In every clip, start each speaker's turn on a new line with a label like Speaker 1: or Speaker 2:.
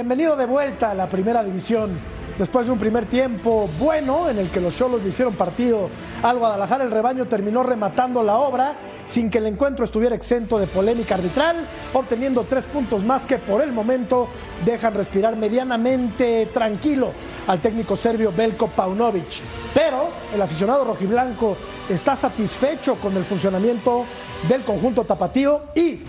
Speaker 1: Bienvenido de vuelta a la primera división. Después de un primer tiempo bueno en el que los Cholos le hicieron partido al Guadalajara, el rebaño terminó rematando la obra sin que el encuentro estuviera exento de polémica arbitral, obteniendo tres puntos más que por el momento dejan respirar medianamente tranquilo al técnico serbio Belko Paunovic. Pero el aficionado rojiblanco está satisfecho con el funcionamiento del conjunto tapatío y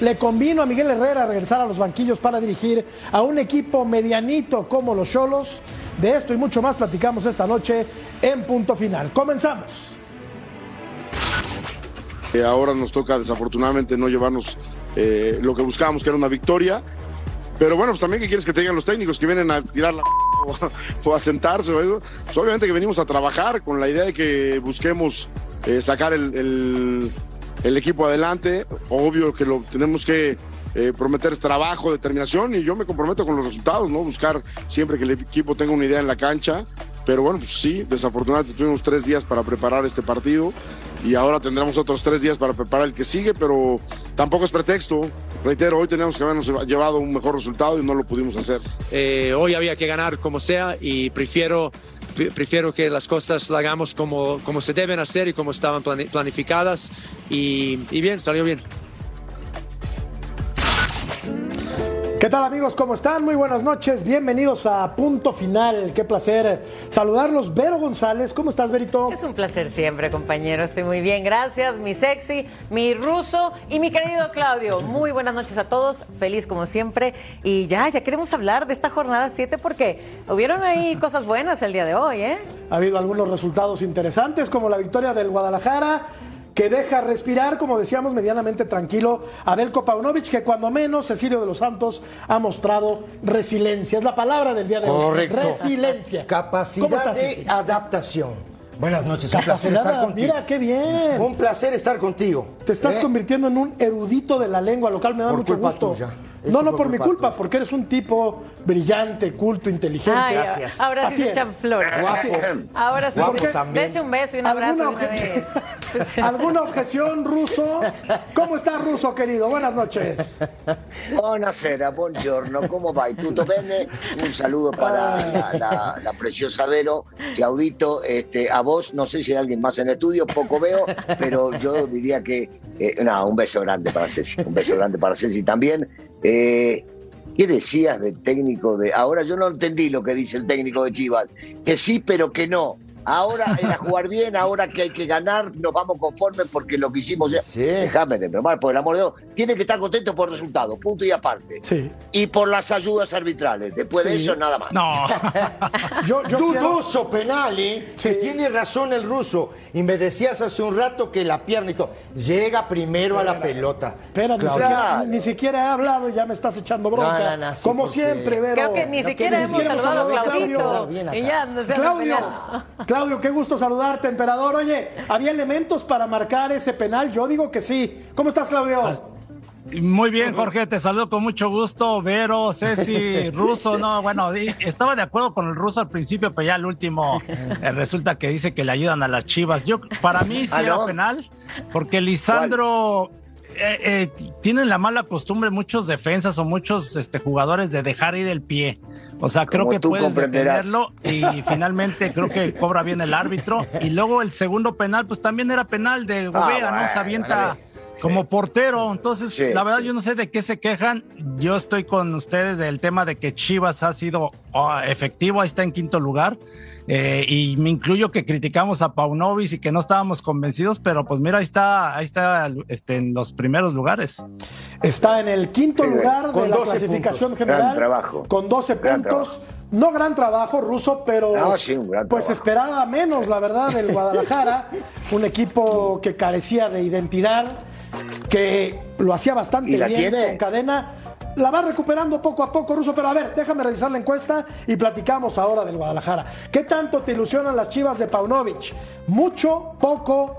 Speaker 1: le convino a Miguel Herrera regresar a los banquillos para dirigir a un equipo medianito como los Cholos. De esto y mucho más platicamos esta noche en punto final. Comenzamos.
Speaker 2: Eh, ahora nos toca desafortunadamente no llevarnos eh, lo que buscábamos, que era una victoria. Pero bueno, pues también que quieres que tengan los técnicos que vienen a tirar la o, a sentarse. Pues obviamente que venimos a trabajar con la idea de que busquemos eh, sacar el- el equipo adelante. Obvio que lo tenemos que eh, prometer trabajo, determinación y yo me comprometo con los resultados, ¿no? Buscar siempre que el equipo tenga una idea en la cancha. Pero bueno, pues sí, desafortunadamente tuvimos tres días para preparar este partido y ahora tendremos otros tres días para preparar el que sigue, pero tampoco es pretexto. Reitero, hoy teníamos que habernos llevado un mejor resultado y no lo pudimos hacer.
Speaker 3: Eh, hoy había que ganar como sea y prefiero, pre- prefiero que las cosas las hagamos como, como se deben hacer y como estaban plani- planificadas y, y bien, salió bien.
Speaker 1: ¿Qué tal amigos? ¿Cómo están? Muy buenas noches. Bienvenidos a Punto Final. Qué placer saludarlos. Vero González, ¿cómo estás, Verito?
Speaker 4: Es un placer siempre, compañero. Estoy muy bien, gracias. Mi sexy, mi ruso y mi querido Claudio. Muy buenas noches a todos. Feliz como siempre. Y ya, ya queremos hablar de esta jornada 7 porque hubieron ahí cosas buenas el día de hoy, ¿eh?
Speaker 1: Ha habido algunos resultados interesantes, como la victoria del Guadalajara, que deja respirar, como decíamos, medianamente tranquilo a Belko Paunovic, que cuando menos Cecilio de los Santos ha mostrado resiliencia. Es la palabra del día de hoy.
Speaker 5: Correcto.
Speaker 1: Resiliencia. ¿Cómo
Speaker 5: Capacidad
Speaker 1: estás,
Speaker 5: de adaptación. Buenas noches, un placer estar contigo.
Speaker 1: Mira, qué bien.
Speaker 5: Un placer estar contigo.
Speaker 1: Te estás
Speaker 5: ¿Eh?
Speaker 1: convirtiendo en un erudito de la lengua local, me da
Speaker 5: Por
Speaker 1: mucho
Speaker 5: culpa
Speaker 1: gusto.
Speaker 5: tuya.
Speaker 1: No, no por mi
Speaker 5: culpa
Speaker 1: porque eres un tipo brillante, culto, inteligente.
Speaker 4: Ay,
Speaker 5: Gracias.
Speaker 4: Ahora sí se echan flores.
Speaker 5: Guapo.
Speaker 4: Ahora sí.
Speaker 5: Guapo
Speaker 4: de-
Speaker 5: también.
Speaker 4: Dese un beso y un abrazo de
Speaker 1: ¿Alguna,
Speaker 4: una
Speaker 1: obje-
Speaker 4: vez.
Speaker 1: ¿Alguna objeción, Ruso? ¿Cómo estás, Ruso, querido? Buenas noches.
Speaker 6: Buonasera, buongiorno, come vai? Tutto bene? Un saludo para la, la- la preciosa Vero, Claudito, este, a vos, no sé si hay alguien más en el estudio, poco veo, pero yo diría que, eh, no, un beso grande para Ceci, un beso grande para Ceci también. Eh, ¿Qué decías del técnico de... Ahora yo no entendí lo que dice el técnico de Chivas, que sí, pero que no. Ahora era jugar bien, ahora que hay que ganar, nos vamos conformes porque lo que hicimos ya...
Speaker 5: Sí.
Speaker 6: Déjame de bromar, por el amor de Dios. Tiene que estar contento por el resultado, punto y aparte
Speaker 1: Sí.
Speaker 6: y por las ayudas arbitrales. Después de eso, nada más.
Speaker 7: No,
Speaker 1: Yo, yo quiero-
Speaker 5: Dudoso penal, ¿eh?
Speaker 1: Sí.
Speaker 5: Que tiene razón el ruso. Y me decías hace un rato que la pierna y todo. Llega primero a la pelota.
Speaker 1: Espera, siquiera, ni siquiera he hablado y ya me estás echando bronca.
Speaker 5: No, no, no, sí,
Speaker 1: Como
Speaker 5: porque-
Speaker 1: siempre, Vero.
Speaker 4: Creo que ni siquiera
Speaker 5: que
Speaker 4: hemos
Speaker 5: ni
Speaker 1: siquiera
Speaker 4: saludado a
Speaker 1: hemos saludado a
Speaker 4: Claudito.
Speaker 5: Claudio.
Speaker 4: Y ya
Speaker 1: Claudio. Claudio, qué gusto saludarte, emperador. Oye, ¿había elementos para marcar ese penal? Yo digo que sí. ¿Cómo estás, Claudio?
Speaker 7: muy bien, Jorge, te saludo con mucho gusto. Vero, Ceci, Ruso, no, bueno, estaba de acuerdo con el ruso al principio, pero ya al último eh, resulta que dice que le ayudan a las chivas. Yo, para mí sí
Speaker 6: Ah,
Speaker 7: era penal, porque Lisandro. Eh, eh, tienen la mala costumbre muchos defensas o muchos este, jugadores de dejar ir el pie. O sea, creo
Speaker 6: Como
Speaker 7: que puedes detenerlo y finalmente creo que cobra bien el árbitro. Y luego el segundo penal, pues también era penal de Gobea, ¿no? Se
Speaker 6: bueno,
Speaker 7: avienta
Speaker 6: sí.
Speaker 7: como portero. Entonces,
Speaker 6: Sí,
Speaker 7: la verdad,
Speaker 6: sí.
Speaker 7: yo no sé de qué se quejan. Yo estoy con ustedes del tema de que Chivas ha sido ah, efectivo, ahí está en quinto lugar. Eh, y me incluyo que criticamos a Paunovis y que no estábamos convencidos, pero pues mira, ahí está, ahí está este, en los primeros lugares.
Speaker 1: Está en el quinto
Speaker 6: Sí,
Speaker 1: lugar de
Speaker 5: con
Speaker 1: la
Speaker 5: 12
Speaker 1: clasificación
Speaker 5: puntos.
Speaker 1: general.
Speaker 6: Gran trabajo.
Speaker 1: Con 12
Speaker 6: Gran
Speaker 1: puntos. No gran trabajo ruso, pero
Speaker 6: No, sí, un gran
Speaker 1: pues
Speaker 6: trabajo.
Speaker 1: esperaba menos, la verdad, del Guadalajara. un equipo que carecía de identidad, que lo hacía bastante
Speaker 6: ¿Y la
Speaker 1: bien
Speaker 6: tiene?
Speaker 1: con cadena. La va recuperando poco a poco, Ruso, pero a ver, déjame revisar la encuesta y platicamos ahora del Guadalajara. ¿Qué tanto te ilusionan las chivas de Paunovic? ¿Mucho, poco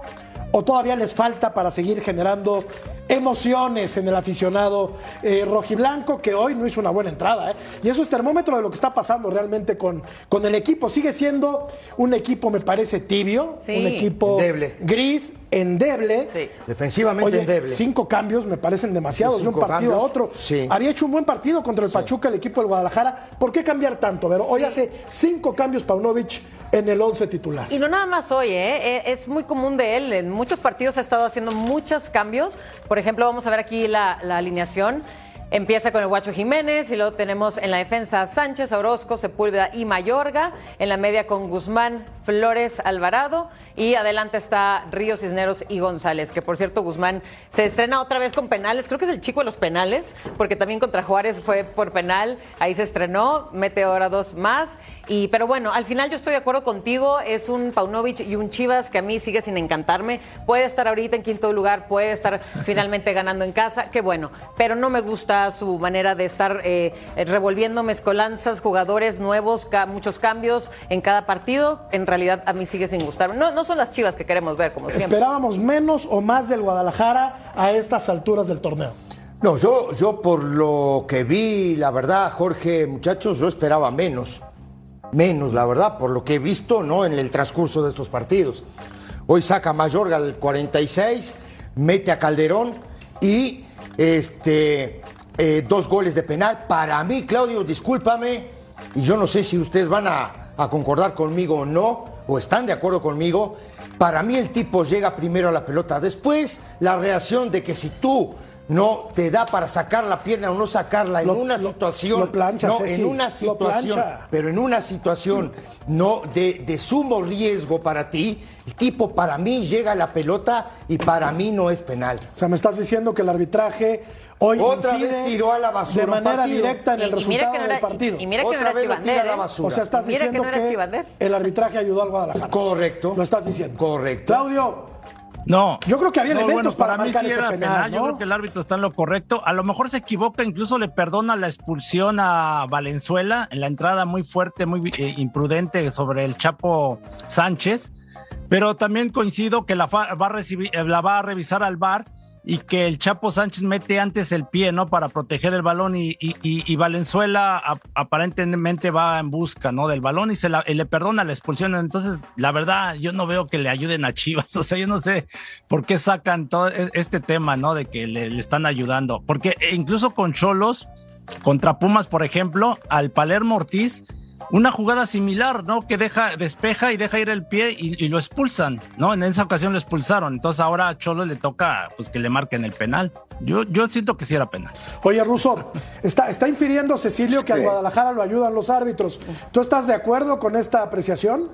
Speaker 1: o todavía les falta para seguir generando emociones en el aficionado eh, rojiblanco que hoy no hizo una buena entrada. ¿eh? Y eso es termómetro de lo que está pasando realmente con, con el equipo. Sigue siendo un equipo, me parece, tibio,
Speaker 4: Sí.
Speaker 1: un equipo
Speaker 5: Endeble.
Speaker 1: gris, endeble.
Speaker 4: Sí.
Speaker 5: Defensivamente
Speaker 1: Oye,
Speaker 5: endeble.
Speaker 1: cinco cambios me parecen demasiados de un partido a otro.
Speaker 5: sí.
Speaker 1: Había hecho un buen partido contra el Pachuca, el equipo del Guadalajara. ¿Por qué cambiar tanto? Pero hoy hace cinco cambios Paunovic en el once titular.
Speaker 4: Y no nada más hoy, ¿eh? Eh, es muy común de él. En muchos partidos ha estado haciendo muchos cambios. Por ejemplo, vamos a ver aquí la, la alineación. Empieza con el Guacho Jiménez y luego tenemos en la defensa Sánchez, Orozco, Sepúlveda y Mayorga. En la media con Guzmán, Flores, Alvarado. Y adelante está Ríos, Cisneros y González, que por cierto Guzmán se estrena otra vez con penales. Creo que es el chico de los penales, porque también contra Juárez fue por penal. Ahí se estrenó, mete ahora dos más. Y, pero bueno, al final yo estoy de acuerdo contigo. Es un Paunovic y un Chivas que a mí sigue sin encantarme. Puede estar ahorita en quinto lugar, puede estar finalmente ganando en casa, qué bueno. Pero no me gusta su manera de estar eh, revolviendo mezcolanzas, jugadores nuevos, ca- muchos cambios en cada partido. En realidad a mí sigue sin gustarme. No, no son las Chivas que queremos ver, como siempre.
Speaker 1: Esperábamos menos o más del Guadalajara a estas alturas del torneo.
Speaker 5: No, yo, yo por lo que vi, la verdad, Jorge, muchachos, yo esperaba menos. Menos, la verdad, por lo que he visto, ¿no? En el transcurso de estos partidos. Hoy saca Mayorga al 46, mete a Calderón y este eh, dos goles de penal. Para mí, Claudio, discúlpame, y yo no sé si ustedes van a, a concordar conmigo o no, o están de acuerdo conmigo. Para mí el tipo llega primero a la pelota. Después la reacción de que si tú no te da para sacar la pierna o no sacarla en
Speaker 1: Lo-
Speaker 5: una
Speaker 1: lo-
Speaker 5: situación,
Speaker 1: lo plancha,
Speaker 5: no,
Speaker 1: Ceci,
Speaker 5: en una
Speaker 1: lo
Speaker 5: situación,
Speaker 1: plancha.
Speaker 5: pero en una situación no de, de sumo riesgo para ti, el tipo para mí llega a la pelota y para mí no es penal.
Speaker 1: O sea, me estás diciendo que el arbitraje hoy
Speaker 5: Otra vez tiró a la basura
Speaker 1: de manera
Speaker 5: partido.
Speaker 1: directa en el
Speaker 4: Y-
Speaker 1: resultado
Speaker 4: que no
Speaker 1: del partido.
Speaker 4: y mira que no
Speaker 5: Otra
Speaker 4: era
Speaker 5: vez lo tira a
Speaker 4: Chivander,
Speaker 5: la
Speaker 4: ¿eh?
Speaker 5: basura.
Speaker 1: o sea, estás
Speaker 4: Mira que
Speaker 1: diciendo
Speaker 4: no
Speaker 1: que,
Speaker 4: era Chivander.
Speaker 1: el arbitraje ayudó al Guadalajara.
Speaker 5: Correcto.
Speaker 1: Lo estás diciendo.
Speaker 5: Correcto.
Speaker 1: Claudio,
Speaker 7: No.
Speaker 1: Yo creo que había
Speaker 7: No,
Speaker 1: elementos
Speaker 7: bueno,
Speaker 1: para
Speaker 7: mí
Speaker 1: marcar
Speaker 7: sí
Speaker 1: ese
Speaker 7: era
Speaker 1: penal,
Speaker 7: Yo creo que el árbitro está en lo correcto. A lo mejor se equivoca, incluso le perdona la expulsión a Valenzuela en la entrada muy fuerte, muy eh, imprudente sobre el Chapo Sánchez. Pero también coincido que la, va a recibir, eh, la va a revisar al VAR y que el Chapo Sánchez mete antes el pie, ¿no? Para proteger el balón y, y- y- Valenzuela ap- aparentemente va en busca, ¿no? Del balón y se le perdona la expulsión. Entonces, la verdad, yo no veo que le ayuden a Chivas. O sea, yo no sé por qué sacan todo e- este tema, ¿no? De que le, le están ayudando. Porque eh, incluso con Cholos, contra Pumas, por ejemplo, al Palermo Ortiz, una jugada similar, ¿no? Que deja, despeja y deja ir el pie y, y lo expulsan, ¿no? En esa ocasión lo expulsaron. Entonces ahora a Cholo le toca, pues, que le marquen el penal. Yo, yo siento que sí era penal.
Speaker 1: Oye, Russo, está, está infiriendo Cecilio que al
Speaker 6: Sí.
Speaker 1: Guadalajara lo ayudan los árbitros. ¿Tú estás de acuerdo con esta apreciación?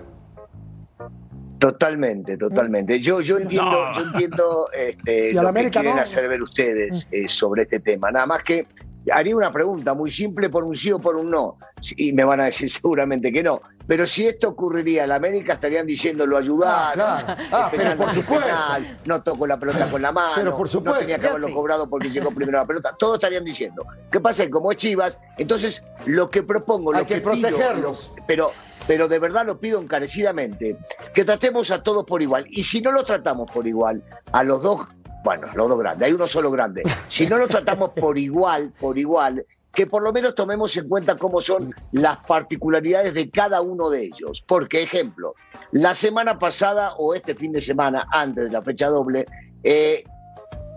Speaker 6: Totalmente, totalmente. Yo, yo entiendo,
Speaker 7: No.
Speaker 6: yo entiendo este,
Speaker 1: a
Speaker 6: lo
Speaker 1: América
Speaker 6: que quieren
Speaker 1: no.
Speaker 6: hacer ver ustedes eh, sobre este tema. Nada más que haría una pregunta muy simple por un sí o por un no. Y me van a decir seguramente que no. Pero si esto ocurriría, la América estarían diciendo lo ayudaron.
Speaker 5: Ah, claro. Ah, pero por supuesto.
Speaker 6: penal, no tocó la pelota con la mano.
Speaker 5: Pero por supuesto.
Speaker 6: No tenía que haberlo
Speaker 4: sí.
Speaker 6: cobrado porque llegó primero la pelota. Todos estarían diciendo. ¿Qué pasa? Que como es Chivas, entonces lo que propongo,
Speaker 5: Hay
Speaker 6: lo
Speaker 5: que
Speaker 6: que, pido,
Speaker 5: protegerlos.
Speaker 6: lo- pero, pero de verdad lo pido encarecidamente, que tratemos a todos por igual. Y si no los tratamos por igual, a los dos, bueno, los dos grandes, hay uno solo grande. Si no los tratamos por igual, por igual, que por lo menos tomemos en cuenta cómo son las particularidades de cada uno de ellos. Porque, ejemplo, la semana pasada o este fin de semana, antes de la fecha doble, eh,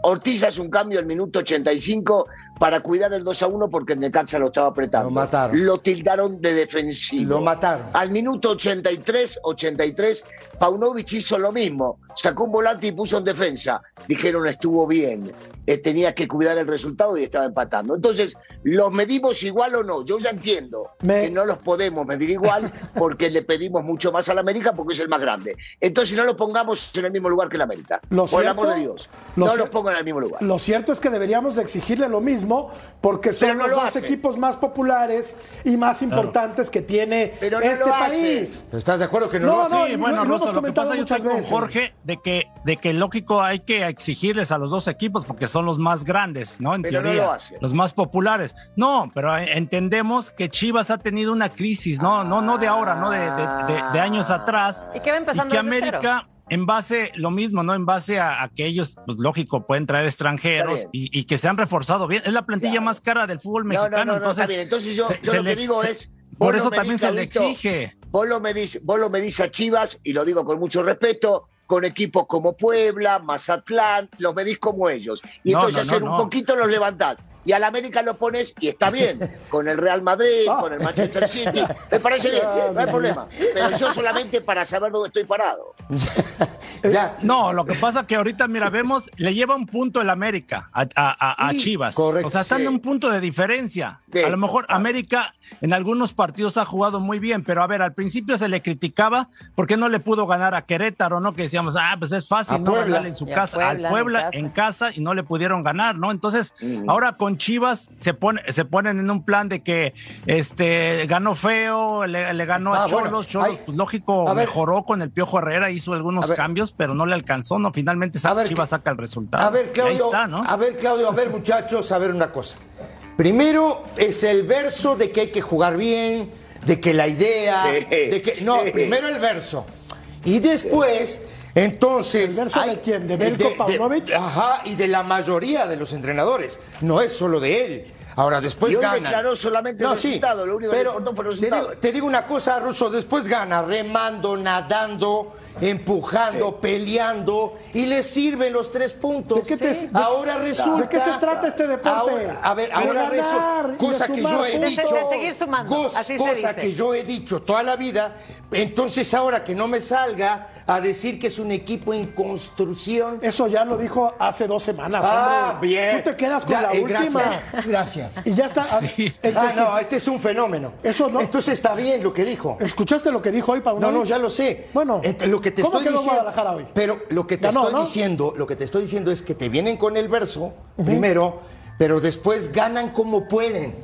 Speaker 6: Ortiz hace un cambio al minuto 85 para cuidar el 2 a 1 porque el Necaxa lo estaba apretando.
Speaker 5: Lo mataron.
Speaker 6: Lo tildaron de defensivo.
Speaker 5: Lo mataron.
Speaker 6: Al minuto 83, 83, Paunovic hizo lo mismo. Sacó un volante y puso en defensa. Dijeron estuvo bien. Eh, tenía que cuidar el resultado y estaba empatando. Entonces, ¿los medimos igual o no? Yo ya entiendo
Speaker 1: Me-
Speaker 6: que no los podemos medir igual porque le pedimos mucho más al América porque es el más grande. Entonces, no los pongamos en el mismo lugar que el América.
Speaker 1: Lo
Speaker 6: Por el
Speaker 1: cierto-
Speaker 6: amor de Dios. no los pongan en el mismo lugar.
Speaker 1: Lo cierto es que deberíamos de exigirle lo mismo porque son
Speaker 6: no
Speaker 1: los
Speaker 6: lo
Speaker 1: dos
Speaker 6: hace.
Speaker 1: equipos más populares y más importantes que tiene
Speaker 6: Pero no
Speaker 1: este país.
Speaker 5: ¿Estás de acuerdo que no,
Speaker 1: No,
Speaker 5: lo hace?
Speaker 1: no,
Speaker 7: Sí,
Speaker 1: y
Speaker 7: bueno,
Speaker 1: y lo
Speaker 7: que
Speaker 1: comentado
Speaker 7: pasa, yo estoy con. Jorge de que, de que lógico hay que exigirles a los dos equipos porque son los más grandes, ¿no? En
Speaker 6: Pero no
Speaker 7: teoría,
Speaker 6: lo hace.
Speaker 7: los más populares. No, pero entendemos que Chivas ha tenido una crisis, no, no, no de ahora, no de, de- de- de años atrás.
Speaker 4: Y que va empezando
Speaker 7: y que América en base, lo mismo, ¿no? En base a, que ellos, pues lógico, pueden traer extranjeros y, que se han reforzado bien. Es la plantilla más cara del fútbol mexicano. No, entonces,
Speaker 6: entonces yo, lo que digo es.
Speaker 7: Por eso también se le exige.
Speaker 6: Vos lo, medís, vos lo medís a Chivas, y lo digo con mucho respeto, con equipos como Puebla, Mazatlán, los medís como ellos. Y entonces hacer un poquito los levantás y al América lo pones y está bien, con el Real Madrid, con el Manchester City, me parece bien, no hay problema. Pero yo solamente para saber dónde estoy parado.
Speaker 7: ya. No, lo que pasa que ahorita, mira, vemos, le lleva un punto el América a, Chivas. Correcto. O sea, están en un punto de diferencia. a lo mejor América en algunos partidos ha jugado muy bien, pero a ver, al principio se le criticaba porque no le pudo ganar a Querétaro, ¿no? Que decíamos, ah, pues es fácil, ¿no? Ganarle en su casa, al Puebla en casa. y no le pudieron ganar, ¿no? Entonces, ahora con Chivas se, pone, se ponen en un plan de que este ganó feo, le, ganó a ah, Cholos, Cholos, pues lógico, mejoró con el Piojo Herrera, hizo algunos cambios, pero no le alcanzó, no, finalmente Chivas saca el resultado.
Speaker 5: A ver, Claudio, a ver, Claudio, a ver, muchachos, a ver una cosa. Primero es el verso de que hay que jugar bien, de que la idea, de que. No, primero el verso. Y después. Entonces.
Speaker 1: ¿El verso de quién? ¿De Belko Paunovic?
Speaker 5: ajá, y de la mayoría de los entrenadores. No es solo de él. Ahora, después y hoy gana.
Speaker 6: declaró solamente el resultado, lo único pero que fue el resultado.
Speaker 5: Te digo, una cosa, Russo, después gana remando, nadando, empujando, peleando y le sirven los tres puntos. ¿De qué ahora resulta.
Speaker 1: ¿De qué se trata este deporte?
Speaker 5: a ver, ahora resulta. Cosa que yo he dicho.
Speaker 4: seguir sumando.
Speaker 5: cosa que yo he dicho toda la vida. Entonces, ahora que no me salga a decir que es un equipo en construcción.
Speaker 1: Eso ya lo dijo hace dos semanas.
Speaker 5: Ah, bien.
Speaker 1: Tú te quedas con la eh, última.
Speaker 5: Gracias.
Speaker 1: Y ya está.
Speaker 5: Ah, no, este es un fenómeno. Eso no. Entonces está bien lo que dijo.
Speaker 1: ¿Escuchaste lo que dijo hoy, Pablo?
Speaker 5: No, no, ya lo sé.
Speaker 1: Bueno,
Speaker 5: lo que te estoy diciendo. Hoy? Pero lo que te estoy diciendo, lo que te estoy diciendo es que te vienen con el verso primero, pero después ganan como pueden.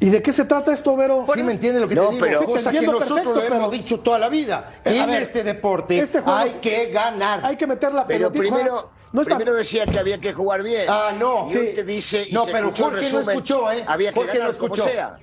Speaker 1: ¿Y de qué se trata esto, Vero?
Speaker 5: Sí, me entiende lo que te digo. Pero, cosa que nosotros lo hemos dicho toda la vida. en este deporte este hay que ganar.
Speaker 1: Hay que meter la
Speaker 6: Pero primero, primero decía que había que jugar bien.
Speaker 5: Ah, no.
Speaker 6: Y sí. te dice,
Speaker 5: no, pero Jorge no escuchó, ¿eh?
Speaker 6: Había que
Speaker 5: Jorge
Speaker 6: no escuchó. Como sea.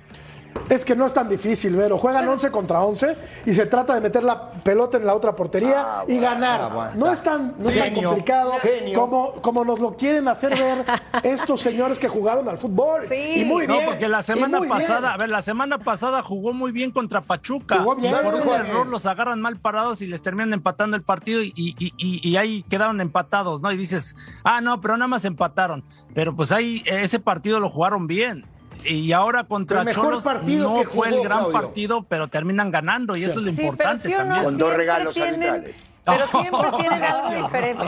Speaker 1: Es que no es tan difícil, Vero. Juegan 11 contra 11 y se trata de meter la pelota en la otra portería ah, y ganar. Ah, no es tan, no es tan complicado como, como nos lo quieren hacer ver estos señores que jugaron al fútbol. Y muy bien.
Speaker 7: No, porque la semana pasada, a ver, la semana pasada jugó muy bien contra Pachuca. Jugó bien. por un error los agarran mal parados y les terminan empatando el partido y, y, y, ahí quedaron empatados, ¿no? Y dices, ah, no, pero nada más empataron. Pero pues ahí ese partido lo jugaron bien y ahora contra el mejor partido no fue el gran partido, pero terminan ganando y eso es lo importante también.
Speaker 6: Con dos regalos arbitrales.
Speaker 4: Pero siempre tienen algo diferente.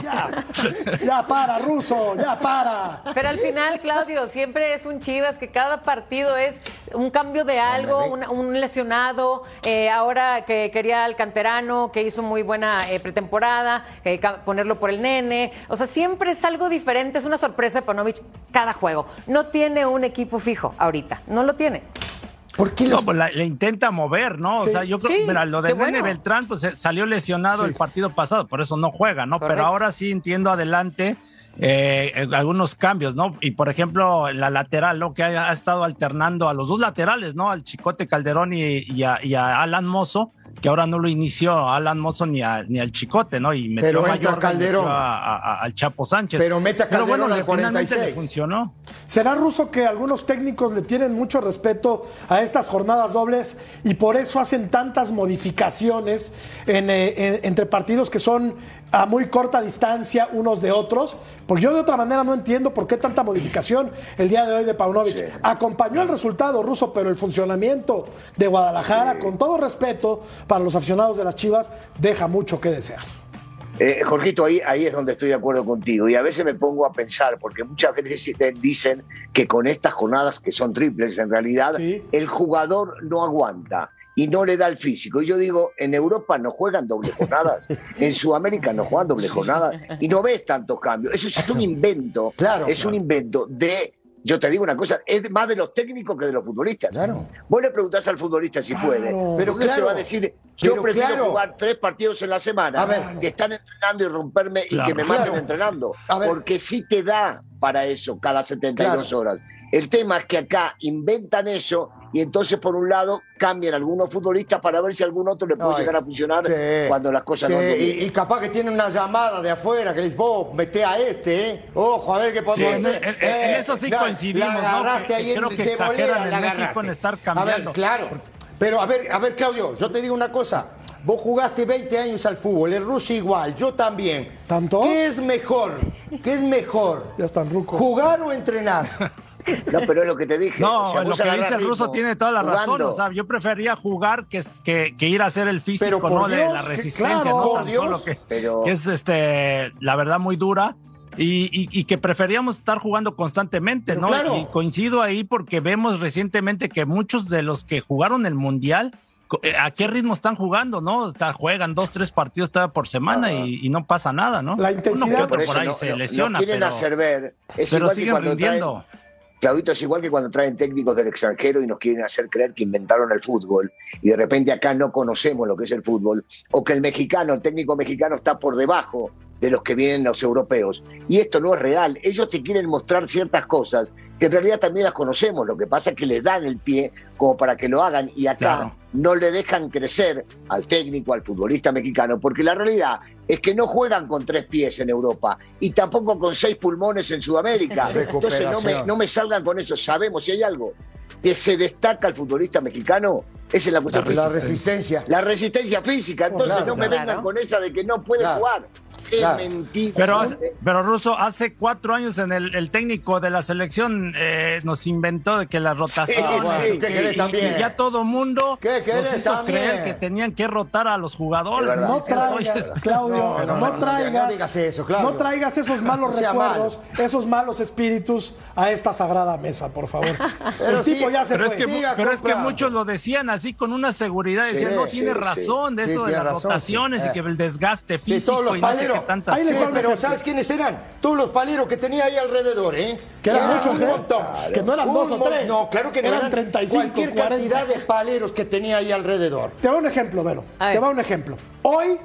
Speaker 1: Ya, para, Ruso, ya para.
Speaker 4: Pero al final, Claudio, siempre es un Chivas que cada partido es un cambio de algo, un, lesionado. Eh, ahora que quería al canterano, que hizo muy buena eh, pretemporada, eh, ponerlo por el nene. O sea, siempre es algo diferente, es una sorpresa Panovich cada juego. No tiene un equipo fijo ahorita, no lo tiene.
Speaker 7: ¿Por qué No, pues le intenta mover, ¿no? O sea, yo creo, mira, lo de Nene Beltrán, pues salió lesionado el partido pasado, por eso no juega, ¿no? Pero ahora sí entiendo adelante eh, algunos cambios, ¿no? Y por ejemplo, la lateral, ¿no? Que ha, estado alternando a los dos laterales, ¿no? Al Chicote Calderón y, a, Alan Mozo que ahora no lo inició Alan Mozo ni, ni al Chicote, ¿no? Y
Speaker 5: metió Pero Calderón.
Speaker 7: al Chapo Sánchez.
Speaker 5: Pero mete a Calderón bueno, al 46.
Speaker 7: Le funcionó.
Speaker 1: ¿Será ruso que algunos técnicos le tienen mucho respeto a estas jornadas dobles y por eso hacen tantas modificaciones eh, entre partidos que son a muy corta distancia unos de otros? Porque yo de otra manera no entiendo por qué tanta modificación el día de hoy de Paunovic. Acompañó el resultado ruso, pero el funcionamiento de Guadalajara, con todo respeto para los aficionados de las Chivas, deja mucho que desear.
Speaker 6: Eh, Jorgito, ahí, ahí es donde estoy de acuerdo contigo. Y a veces me pongo a pensar, porque muchas veces dicen que con estas jornadas, que son triples en realidad, el jugador no aguanta y no le da el físico. Y yo digo, en Europa no juegan doble jornadas, en Sudamérica no juegan doble jornadas y no ves tantos cambios. Eso es un invento, claro, es un invento de yo te digo una cosa, es más de los técnicos que de los futbolistas. Claro. Vos le preguntás al futbolista si puede, pero claro. te va a decir, Yo prefiero
Speaker 5: claro.
Speaker 6: jugar tres partidos en la semana
Speaker 5: A ver.
Speaker 6: que están entrenando y romperme y que me maten entrenando. Porque sí te da para eso cada 72
Speaker 5: Claro.
Speaker 6: horas. El tema es que acá inventan eso y entonces por un lado cambian algunos futbolistas para ver si algún otro le puede
Speaker 5: Ay,
Speaker 6: llegar a funcionar
Speaker 5: sí,
Speaker 6: cuando las cosas
Speaker 5: sí,
Speaker 6: no
Speaker 5: y, y capaz que tiene una llamada de afuera que le dice, vos, mete a este, ¿eh? Ojo, a ver qué podemos
Speaker 7: Sí,
Speaker 5: hacer.
Speaker 7: en- en- en eso sí
Speaker 5: la-
Speaker 7: coincidimos,
Speaker 5: la agarraste ahí
Speaker 7: que
Speaker 5: en
Speaker 7: creo que exageran
Speaker 5: volea,
Speaker 7: en
Speaker 5: la
Speaker 7: México
Speaker 5: agarraste.
Speaker 7: en estar
Speaker 5: A ver,
Speaker 7: cambiando.
Speaker 5: claro. Pero a ver, a ver, Claudio, yo te digo una cosa. Vos jugaste 20 años al fútbol, el ruso igual, yo también.
Speaker 1: ¿Tanto?
Speaker 5: ¿Qué es mejor? ¿Qué es mejor?
Speaker 1: Ya están rucos.
Speaker 5: ¿Jugar o entrenar?
Speaker 6: No, pero es lo que te dije.
Speaker 7: No,
Speaker 6: o sea,
Speaker 7: lo que dice el ruso tiene toda la razón.
Speaker 6: jugando.
Speaker 7: O sea, yo prefería jugar que, que, que ir a hacer el físico, ¿no? de
Speaker 5: Dios,
Speaker 7: la
Speaker 5: que
Speaker 7: resistencia,
Speaker 1: claro,
Speaker 7: no tan
Speaker 5: Dios,
Speaker 7: solo que,
Speaker 6: pero-
Speaker 7: que es este, la verdad muy dura. Y, y- y que preferíamos estar jugando constantemente,
Speaker 5: Pero
Speaker 7: ¿no?
Speaker 5: claro.
Speaker 7: Y coincido ahí porque vemos recientemente que muchos de los que jugaron el Mundial, eh, ¿a qué ritmo están jugando, no? Está, juegan dos, tres partidos por semana
Speaker 6: Ah.
Speaker 7: y, y no pasa nada, ¿no?
Speaker 1: La
Speaker 7: Uno
Speaker 1: intensidad-
Speaker 7: que otro
Speaker 6: Por
Speaker 7: por ahí
Speaker 6: no,
Speaker 7: se
Speaker 6: no-
Speaker 7: lesiona,
Speaker 6: no quieren
Speaker 7: pero,
Speaker 6: hacer ver. Es
Speaker 7: pero
Speaker 6: igual que
Speaker 7: siguen
Speaker 6: traen,
Speaker 7: rindiendo.
Speaker 6: Claudito, es igual que cuando traen técnicos del extranjero y nos quieren hacer creer que inventaron el fútbol y de repente acá no conocemos lo que es el fútbol o que el mexicano, el técnico mexicano está por debajo de los que vienen los europeos. Y esto no es real. Ellos te quieren mostrar ciertas cosas que en realidad también las conocemos. Lo que pasa es que les dan el pie como para que lo hagan y acá
Speaker 7: Claro.
Speaker 6: no le dejan crecer al técnico, al futbolista mexicano, porque la realidad es que no juegan con tres pies en Europa y tampoco con seis pulmones en Sudamérica. Entonces no me, no me salgan con eso. Sabemos si hay algo que se destaca al futbolista mexicano, esa es la cuestión.
Speaker 5: La resistencia.
Speaker 6: La resistencia física. Entonces
Speaker 5: Claro,
Speaker 6: no me
Speaker 4: claro.
Speaker 6: vengan con esa de que no puede
Speaker 5: Claro.
Speaker 6: jugar. Qué
Speaker 5: Claro.
Speaker 6: mentira.
Speaker 7: Pero,
Speaker 6: ¿no?
Speaker 7: hace- pero Russo, hace cuatro años en el, el técnico de la selección eh, nos inventó de que las rotaciones
Speaker 6: Sí, bueno,
Speaker 7: y
Speaker 5: ¿qué
Speaker 7: que-
Speaker 5: querés
Speaker 7: y- ya todo mundo
Speaker 5: ¿Qué
Speaker 7: nos
Speaker 5: querés
Speaker 7: hizo
Speaker 5: también?
Speaker 7: creer que tenían que rotar a los jugadores.
Speaker 6: Verdad.
Speaker 1: No traigas, Claudio,
Speaker 5: No,
Speaker 1: no,
Speaker 5: no, no, no,
Speaker 1: traigas,
Speaker 5: no digas eso, Claudio.
Speaker 1: no traigas esos malos recuerdos, esos malos espíritus a esta sagrada mesa, por favor.
Speaker 5: Pero
Speaker 1: El tipo
Speaker 5: sí,
Speaker 1: ya se
Speaker 7: pero
Speaker 1: fue.
Speaker 7: es que,
Speaker 5: Siga
Speaker 7: pero es que muchos lo decían así con una seguridad, decían,
Speaker 5: Sí,
Speaker 7: no,
Speaker 6: sí,
Speaker 7: tiene
Speaker 6: sí.
Speaker 7: razón de
Speaker 5: Sí,
Speaker 7: eso de las rotaciones
Speaker 5: sí.
Speaker 7: y que el desgaste
Speaker 5: Sí,
Speaker 7: físico
Speaker 5: todos los
Speaker 7: y no qué tantas
Speaker 1: Ahí les va
Speaker 5: pero. ¿sabes quiénes eran? Todos los paleros que tenía ahí alrededor, ¿eh?
Speaker 1: Que eran muchos,
Speaker 5: un
Speaker 1: ¿eh?
Speaker 5: montón.
Speaker 1: Que no eran
Speaker 5: Un
Speaker 1: dos o tres.
Speaker 5: No, claro que no
Speaker 1: Eran
Speaker 5: eran
Speaker 1: 35,
Speaker 5: cualquier
Speaker 1: 40.
Speaker 5: cantidad de paleros que tenía ahí alrededor.
Speaker 1: Te va un ejemplo, Vero. Te va un ejemplo. Hoy,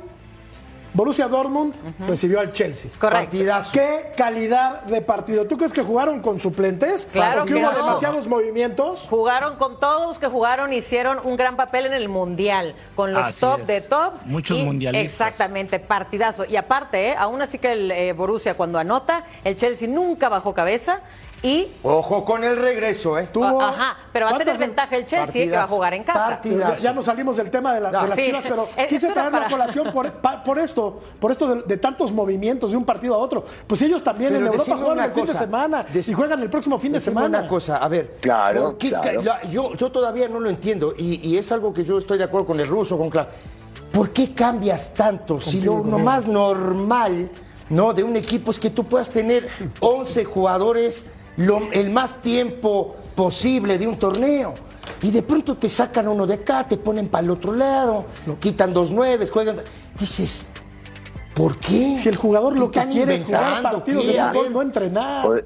Speaker 1: Borussia Dortmund recibió al Chelsea.
Speaker 4: Correcto.
Speaker 5: Partidazo.
Speaker 1: ¿Qué calidad de partido? ¿Tú crees que jugaron con suplentes?
Speaker 4: Claro
Speaker 1: Porque
Speaker 4: que
Speaker 1: hubo
Speaker 4: no.
Speaker 1: demasiados movimientos.
Speaker 4: Jugaron con todos los que jugaron, hicieron un gran papel en el Mundial, con los
Speaker 7: Así
Speaker 4: top
Speaker 7: es.
Speaker 4: de tops.
Speaker 7: Muchos
Speaker 4: y-
Speaker 7: mundialistas.
Speaker 4: Exactamente, partidazo. Y aparte, ¿eh? aún así que el eh, Borussia cuando anota, el Chelsea nunca bajó cabeza y...
Speaker 5: Ojo con el regreso, ¿eh?
Speaker 1: Tuvo-
Speaker 4: Ajá, pero va a tener
Speaker 1: ¿Cuántas-
Speaker 4: ventaja el Chelsea que va a jugar en casa.
Speaker 1: Ya, ya nos salimos del tema de, la- de las
Speaker 4: Sí.
Speaker 1: chivas, pero
Speaker 4: Eh,
Speaker 1: quise traer la
Speaker 4: para-
Speaker 1: colación por, pa- por esto, por esto de, de tantos movimientos de un partido a otro. Pues ellos también
Speaker 5: Pero
Speaker 1: en Europa juegan el fin de semana y juegan el próximo fin de semana.
Speaker 5: una cosa, a ver.
Speaker 6: Claro,
Speaker 5: ¿por qué ca-
Speaker 6: claro.
Speaker 5: la- yo, yo todavía no lo entiendo y, y es algo que yo estoy de acuerdo con el ruso, con Cla- ¿Por qué cambias tanto? Si lo, lo más normal ¿no? de un equipo es que tú puedas tener 11 jugadores lo- el más tiempo posible de un torneo. Y de pronto te sacan uno de acá, te ponen para el otro lado, quitan dos nueves, juegan. Dices, ¿por qué?
Speaker 1: Si el jugador lo
Speaker 5: ¿Qué
Speaker 1: que quiere es jugar partidos de fútbol, no entrenar.
Speaker 6: Pod-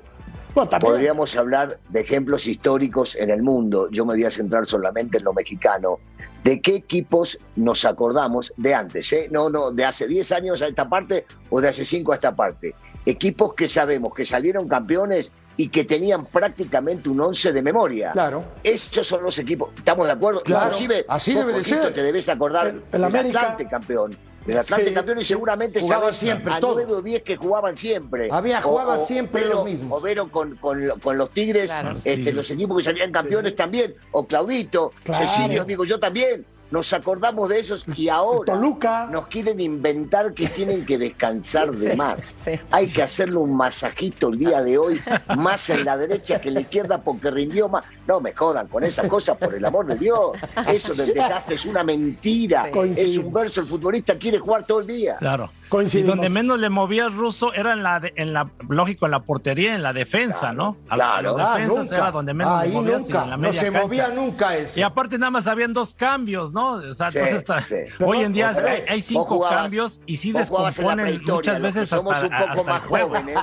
Speaker 1: Bueno.
Speaker 6: Podríamos hablar de ejemplos históricos en el mundo. Yo me voy a centrar solamente en lo mexicano. ¿De qué equipos nos acordamos de antes? eh? No, no, de hace 10 años a esta parte o de hace 5 a esta parte. Equipos que sabemos que salieron campeones y que tenían prácticamente un 11 de memoria.
Speaker 5: Claro.
Speaker 6: Esos son los equipos. ¿Estamos de acuerdo?
Speaker 5: Claro,
Speaker 6: Inclusive,
Speaker 5: así debe de ser.
Speaker 6: te debes acordar
Speaker 1: El- el América.
Speaker 6: Atlante campeón. Del Atlante
Speaker 1: Sí,
Speaker 6: campeón y
Speaker 1: sí.
Speaker 6: seguramente
Speaker 5: Jugaban siempre,
Speaker 6: a
Speaker 5: todos.
Speaker 6: 9 o 10 que jugaban siempre.
Speaker 5: Había- jugaban siempre los mismos.
Speaker 6: O Vero con, con, con los Tigres,
Speaker 4: Claro.
Speaker 7: Los
Speaker 6: este,
Speaker 7: Tigres.
Speaker 6: los equipos que salían campeones también. O Claudito,
Speaker 1: Claro.
Speaker 6: Cecilio, digo yo también. Nos acordamos de esos y ahora
Speaker 1: Toluca.
Speaker 6: nos quieren inventar que tienen que descansar de más.
Speaker 4: Sí.
Speaker 6: Hay que hacerle un masajito el día de hoy, más en la derecha que en la izquierda porque rindió más. No me jodan con esas cosas, por el amor de Dios. Eso del desgaste es una mentira.
Speaker 4: Sí.
Speaker 6: Es un verso, el futbolista quiere jugar todo el día.
Speaker 7: Claro.
Speaker 1: Coincidimos.
Speaker 7: Y donde menos le movía ruso era en la, de- en la lógico, en la portería, en la defensa, ¿no? A, la-
Speaker 6: claro.
Speaker 7: los
Speaker 5: Ah, nunca.
Speaker 7: era donde menos
Speaker 5: Ahí
Speaker 7: le movías,
Speaker 5: nunca.
Speaker 7: en la
Speaker 5: No se
Speaker 7: cancha.
Speaker 5: movía nunca eso.
Speaker 7: Y aparte nada más habían dos cambios, ¿no? O sea,
Speaker 6: Sí,
Speaker 7: entonces está-
Speaker 6: sí.
Speaker 7: hoy en día
Speaker 6: Vos
Speaker 7: hay, cinco
Speaker 6: jugabas-
Speaker 7: cambios y sí
Speaker 6: la
Speaker 7: descomponen muchas veces
Speaker 6: somos
Speaker 7: hasta,
Speaker 6: un poco
Speaker 7: hasta el
Speaker 6: más jóvenes,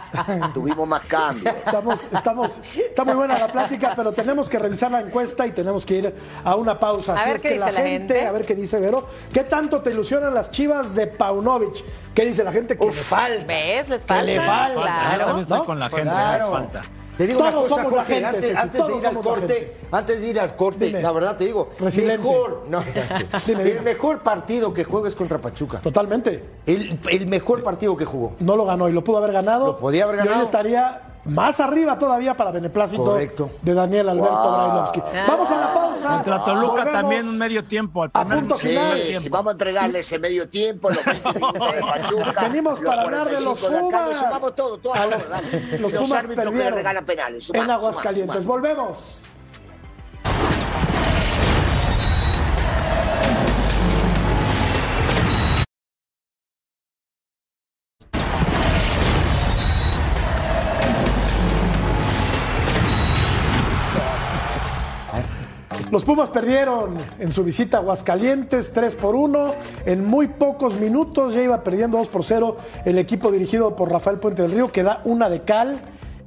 Speaker 6: tuvimos más cambios.
Speaker 1: Estamos, estamos, está muy buena la plática, pero tenemos que revisar la encuesta y tenemos que ir a una pausa.
Speaker 4: A
Speaker 1: Así
Speaker 4: ver
Speaker 1: es
Speaker 4: qué
Speaker 1: que
Speaker 4: dice
Speaker 1: la
Speaker 4: la
Speaker 1: gente,
Speaker 4: gente.
Speaker 1: a ver qué dice Vero, ¿qué tanto te ilusionan las chivas de Paunovic? ¿Qué dice la gente? Que le falta.
Speaker 4: ¿Ves? Les
Speaker 1: Que
Speaker 4: falta.
Speaker 1: le falta.
Speaker 7: Yo
Speaker 4: Claro.
Speaker 7: también estoy
Speaker 1: ¿no?
Speaker 7: con la gente,
Speaker 5: Claro.
Speaker 7: les falta.
Speaker 5: Te digo
Speaker 1: Todos
Speaker 5: una cosa,
Speaker 1: somos la
Speaker 5: Jorge,
Speaker 1: gente,
Speaker 5: antes,
Speaker 1: Ceci,
Speaker 5: antes de ir al corte,
Speaker 1: gente.
Speaker 5: antes de ir al corte,
Speaker 1: Dime.
Speaker 5: la verdad te digo, mejor, no,
Speaker 1: Dime, dime.
Speaker 5: el mejor partido que juega es contra Pachuca.
Speaker 1: Totalmente.
Speaker 5: El, el mejor partido que jugó.
Speaker 1: No lo ganó y lo pudo haber ganado.
Speaker 5: Lo podía haber
Speaker 1: Y hoy
Speaker 5: ganado.
Speaker 1: estaría más arriba todavía para beneplácito
Speaker 5: Correcto.
Speaker 1: de Daniel Alberto
Speaker 6: Wow.
Speaker 1: Brailovsky. Vamos a la pausa.
Speaker 7: Contra Toluca
Speaker 1: Volvemos.
Speaker 7: también un medio tiempo. Al
Speaker 1: A punto
Speaker 6: Sí,
Speaker 1: final.
Speaker 6: si vamos a entregarle ese medio tiempo, los 20 minutos de Pachuca,
Speaker 1: Venimos
Speaker 6: los
Speaker 1: para hablar de los
Speaker 6: 45 de acá,
Speaker 1: Pumas.
Speaker 6: sumamos todo, todo
Speaker 1: A los, los Pumas
Speaker 6: árbitros que le
Speaker 1: perdieron
Speaker 6: regalan penales. sumamos,
Speaker 1: en Aguascalientes.
Speaker 6: sumamos, sumamos.
Speaker 1: Volvemos. Los Pumas perdieron en su visita a Aguascalientes 3 por 1. En muy pocos minutos ya iba perdiendo 2 por 0 el equipo dirigido por Rafael Puente del Río, que da una de cal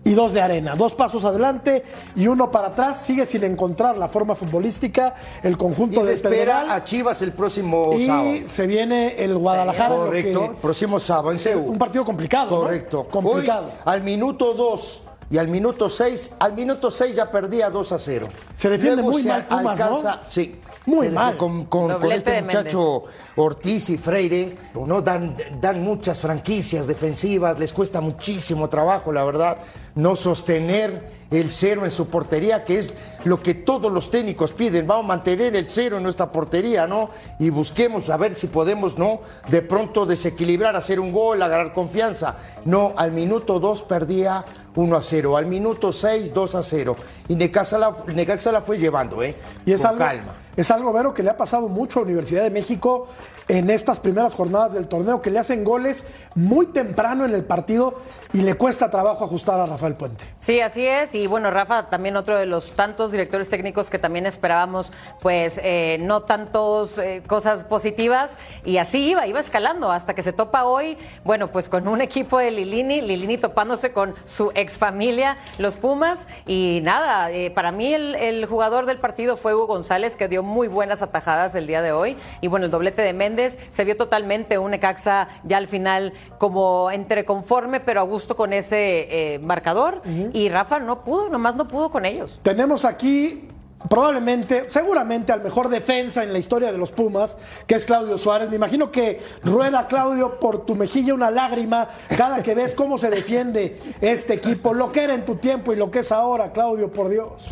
Speaker 1: y dos de arena. Dos pasos adelante y uno para atrás. Sigue sin encontrar la forma futbolística el
Speaker 5: Y
Speaker 1: conjunto
Speaker 5: le
Speaker 1: de
Speaker 5: espera
Speaker 1: Pedregal.
Speaker 5: a Chivas el próximo
Speaker 1: Y
Speaker 5: sábado.
Speaker 1: se viene el Guadalajara.
Speaker 5: Correcto, el próximo sábado en Seúl.
Speaker 1: un partido complicado. ¿no?
Speaker 5: Correcto.
Speaker 1: Complicado.
Speaker 5: Hoy, al minuto 2 y al minuto 6, al minuto 6 ya perdía 2 a 0.
Speaker 1: Se defiende
Speaker 5: Luego
Speaker 1: muy
Speaker 5: se
Speaker 1: mal Pumas,
Speaker 5: alcanza,
Speaker 1: ¿no?
Speaker 5: Sí.
Speaker 1: Muy
Speaker 5: se
Speaker 1: mal.
Speaker 5: Con, con- este muchacho Ortiz y Freire, ¿no? Dan, dan muchas franquicias defensivas, les cuesta muchísimo trabajo, la verdad, no sostener el cero en su portería, que es lo que todos los técnicos piden. Vamos a mantener el cero en nuestra portería, ¿no? Y busquemos a ver si podemos, ¿no? De pronto desequilibrar, hacer un gol, agarrar confianza. No, al minuto 2 perdía 1 a 0, al minuto 6, 2 a 0. Y Necaxa la, Necaxa la fue llevando, ¿eh?
Speaker 1: Y es
Speaker 5: Con
Speaker 1: algo,
Speaker 5: calma.
Speaker 1: Es algo, Vero, que le ha pasado mucho a Universidad de México en estas primeras jornadas del torneo, que le hacen goles muy temprano en el partido y le cuesta trabajo ajustar a Rafael Puente.
Speaker 4: Sí, así es. Y bueno, Rafa, también otro de los tantos directores técnicos que también esperábamos, pues eh, no tantos eh, cosas positivas. Y así iba, iba escalando hasta que se topa hoy, bueno, pues con un equipo de Lilini, Lilini topándose con su ex familia, los Pumas. Y nada, eh, para mí el, jugador del partido fue Hugo González, que dio muy buenas atajadas el día de hoy. Y bueno, el doblete de Méndez se vio totalmente un Necaxa ya al final como entre conforme, pero a gusto con ese eh, marcador. Y Rafa no pudo, nomás no pudo con ellos.
Speaker 1: Tenemos aquí probablemente, seguramente al mejor defensa en la historia de los Pumas, que es Claudio Suárez. Me imagino que rueda Claudio por tu mejilla una lágrima cada que ves cómo se defiende este equipo, lo que era en tu tiempo y lo que es ahora, Claudio, por Dios.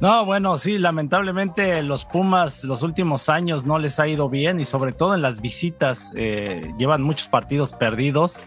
Speaker 7: No, bueno, sí, lamentablemente los Pumas los últimos años no les ha ido bien y sobre todo en las visitas eh, llevan muchos partidos perdidos.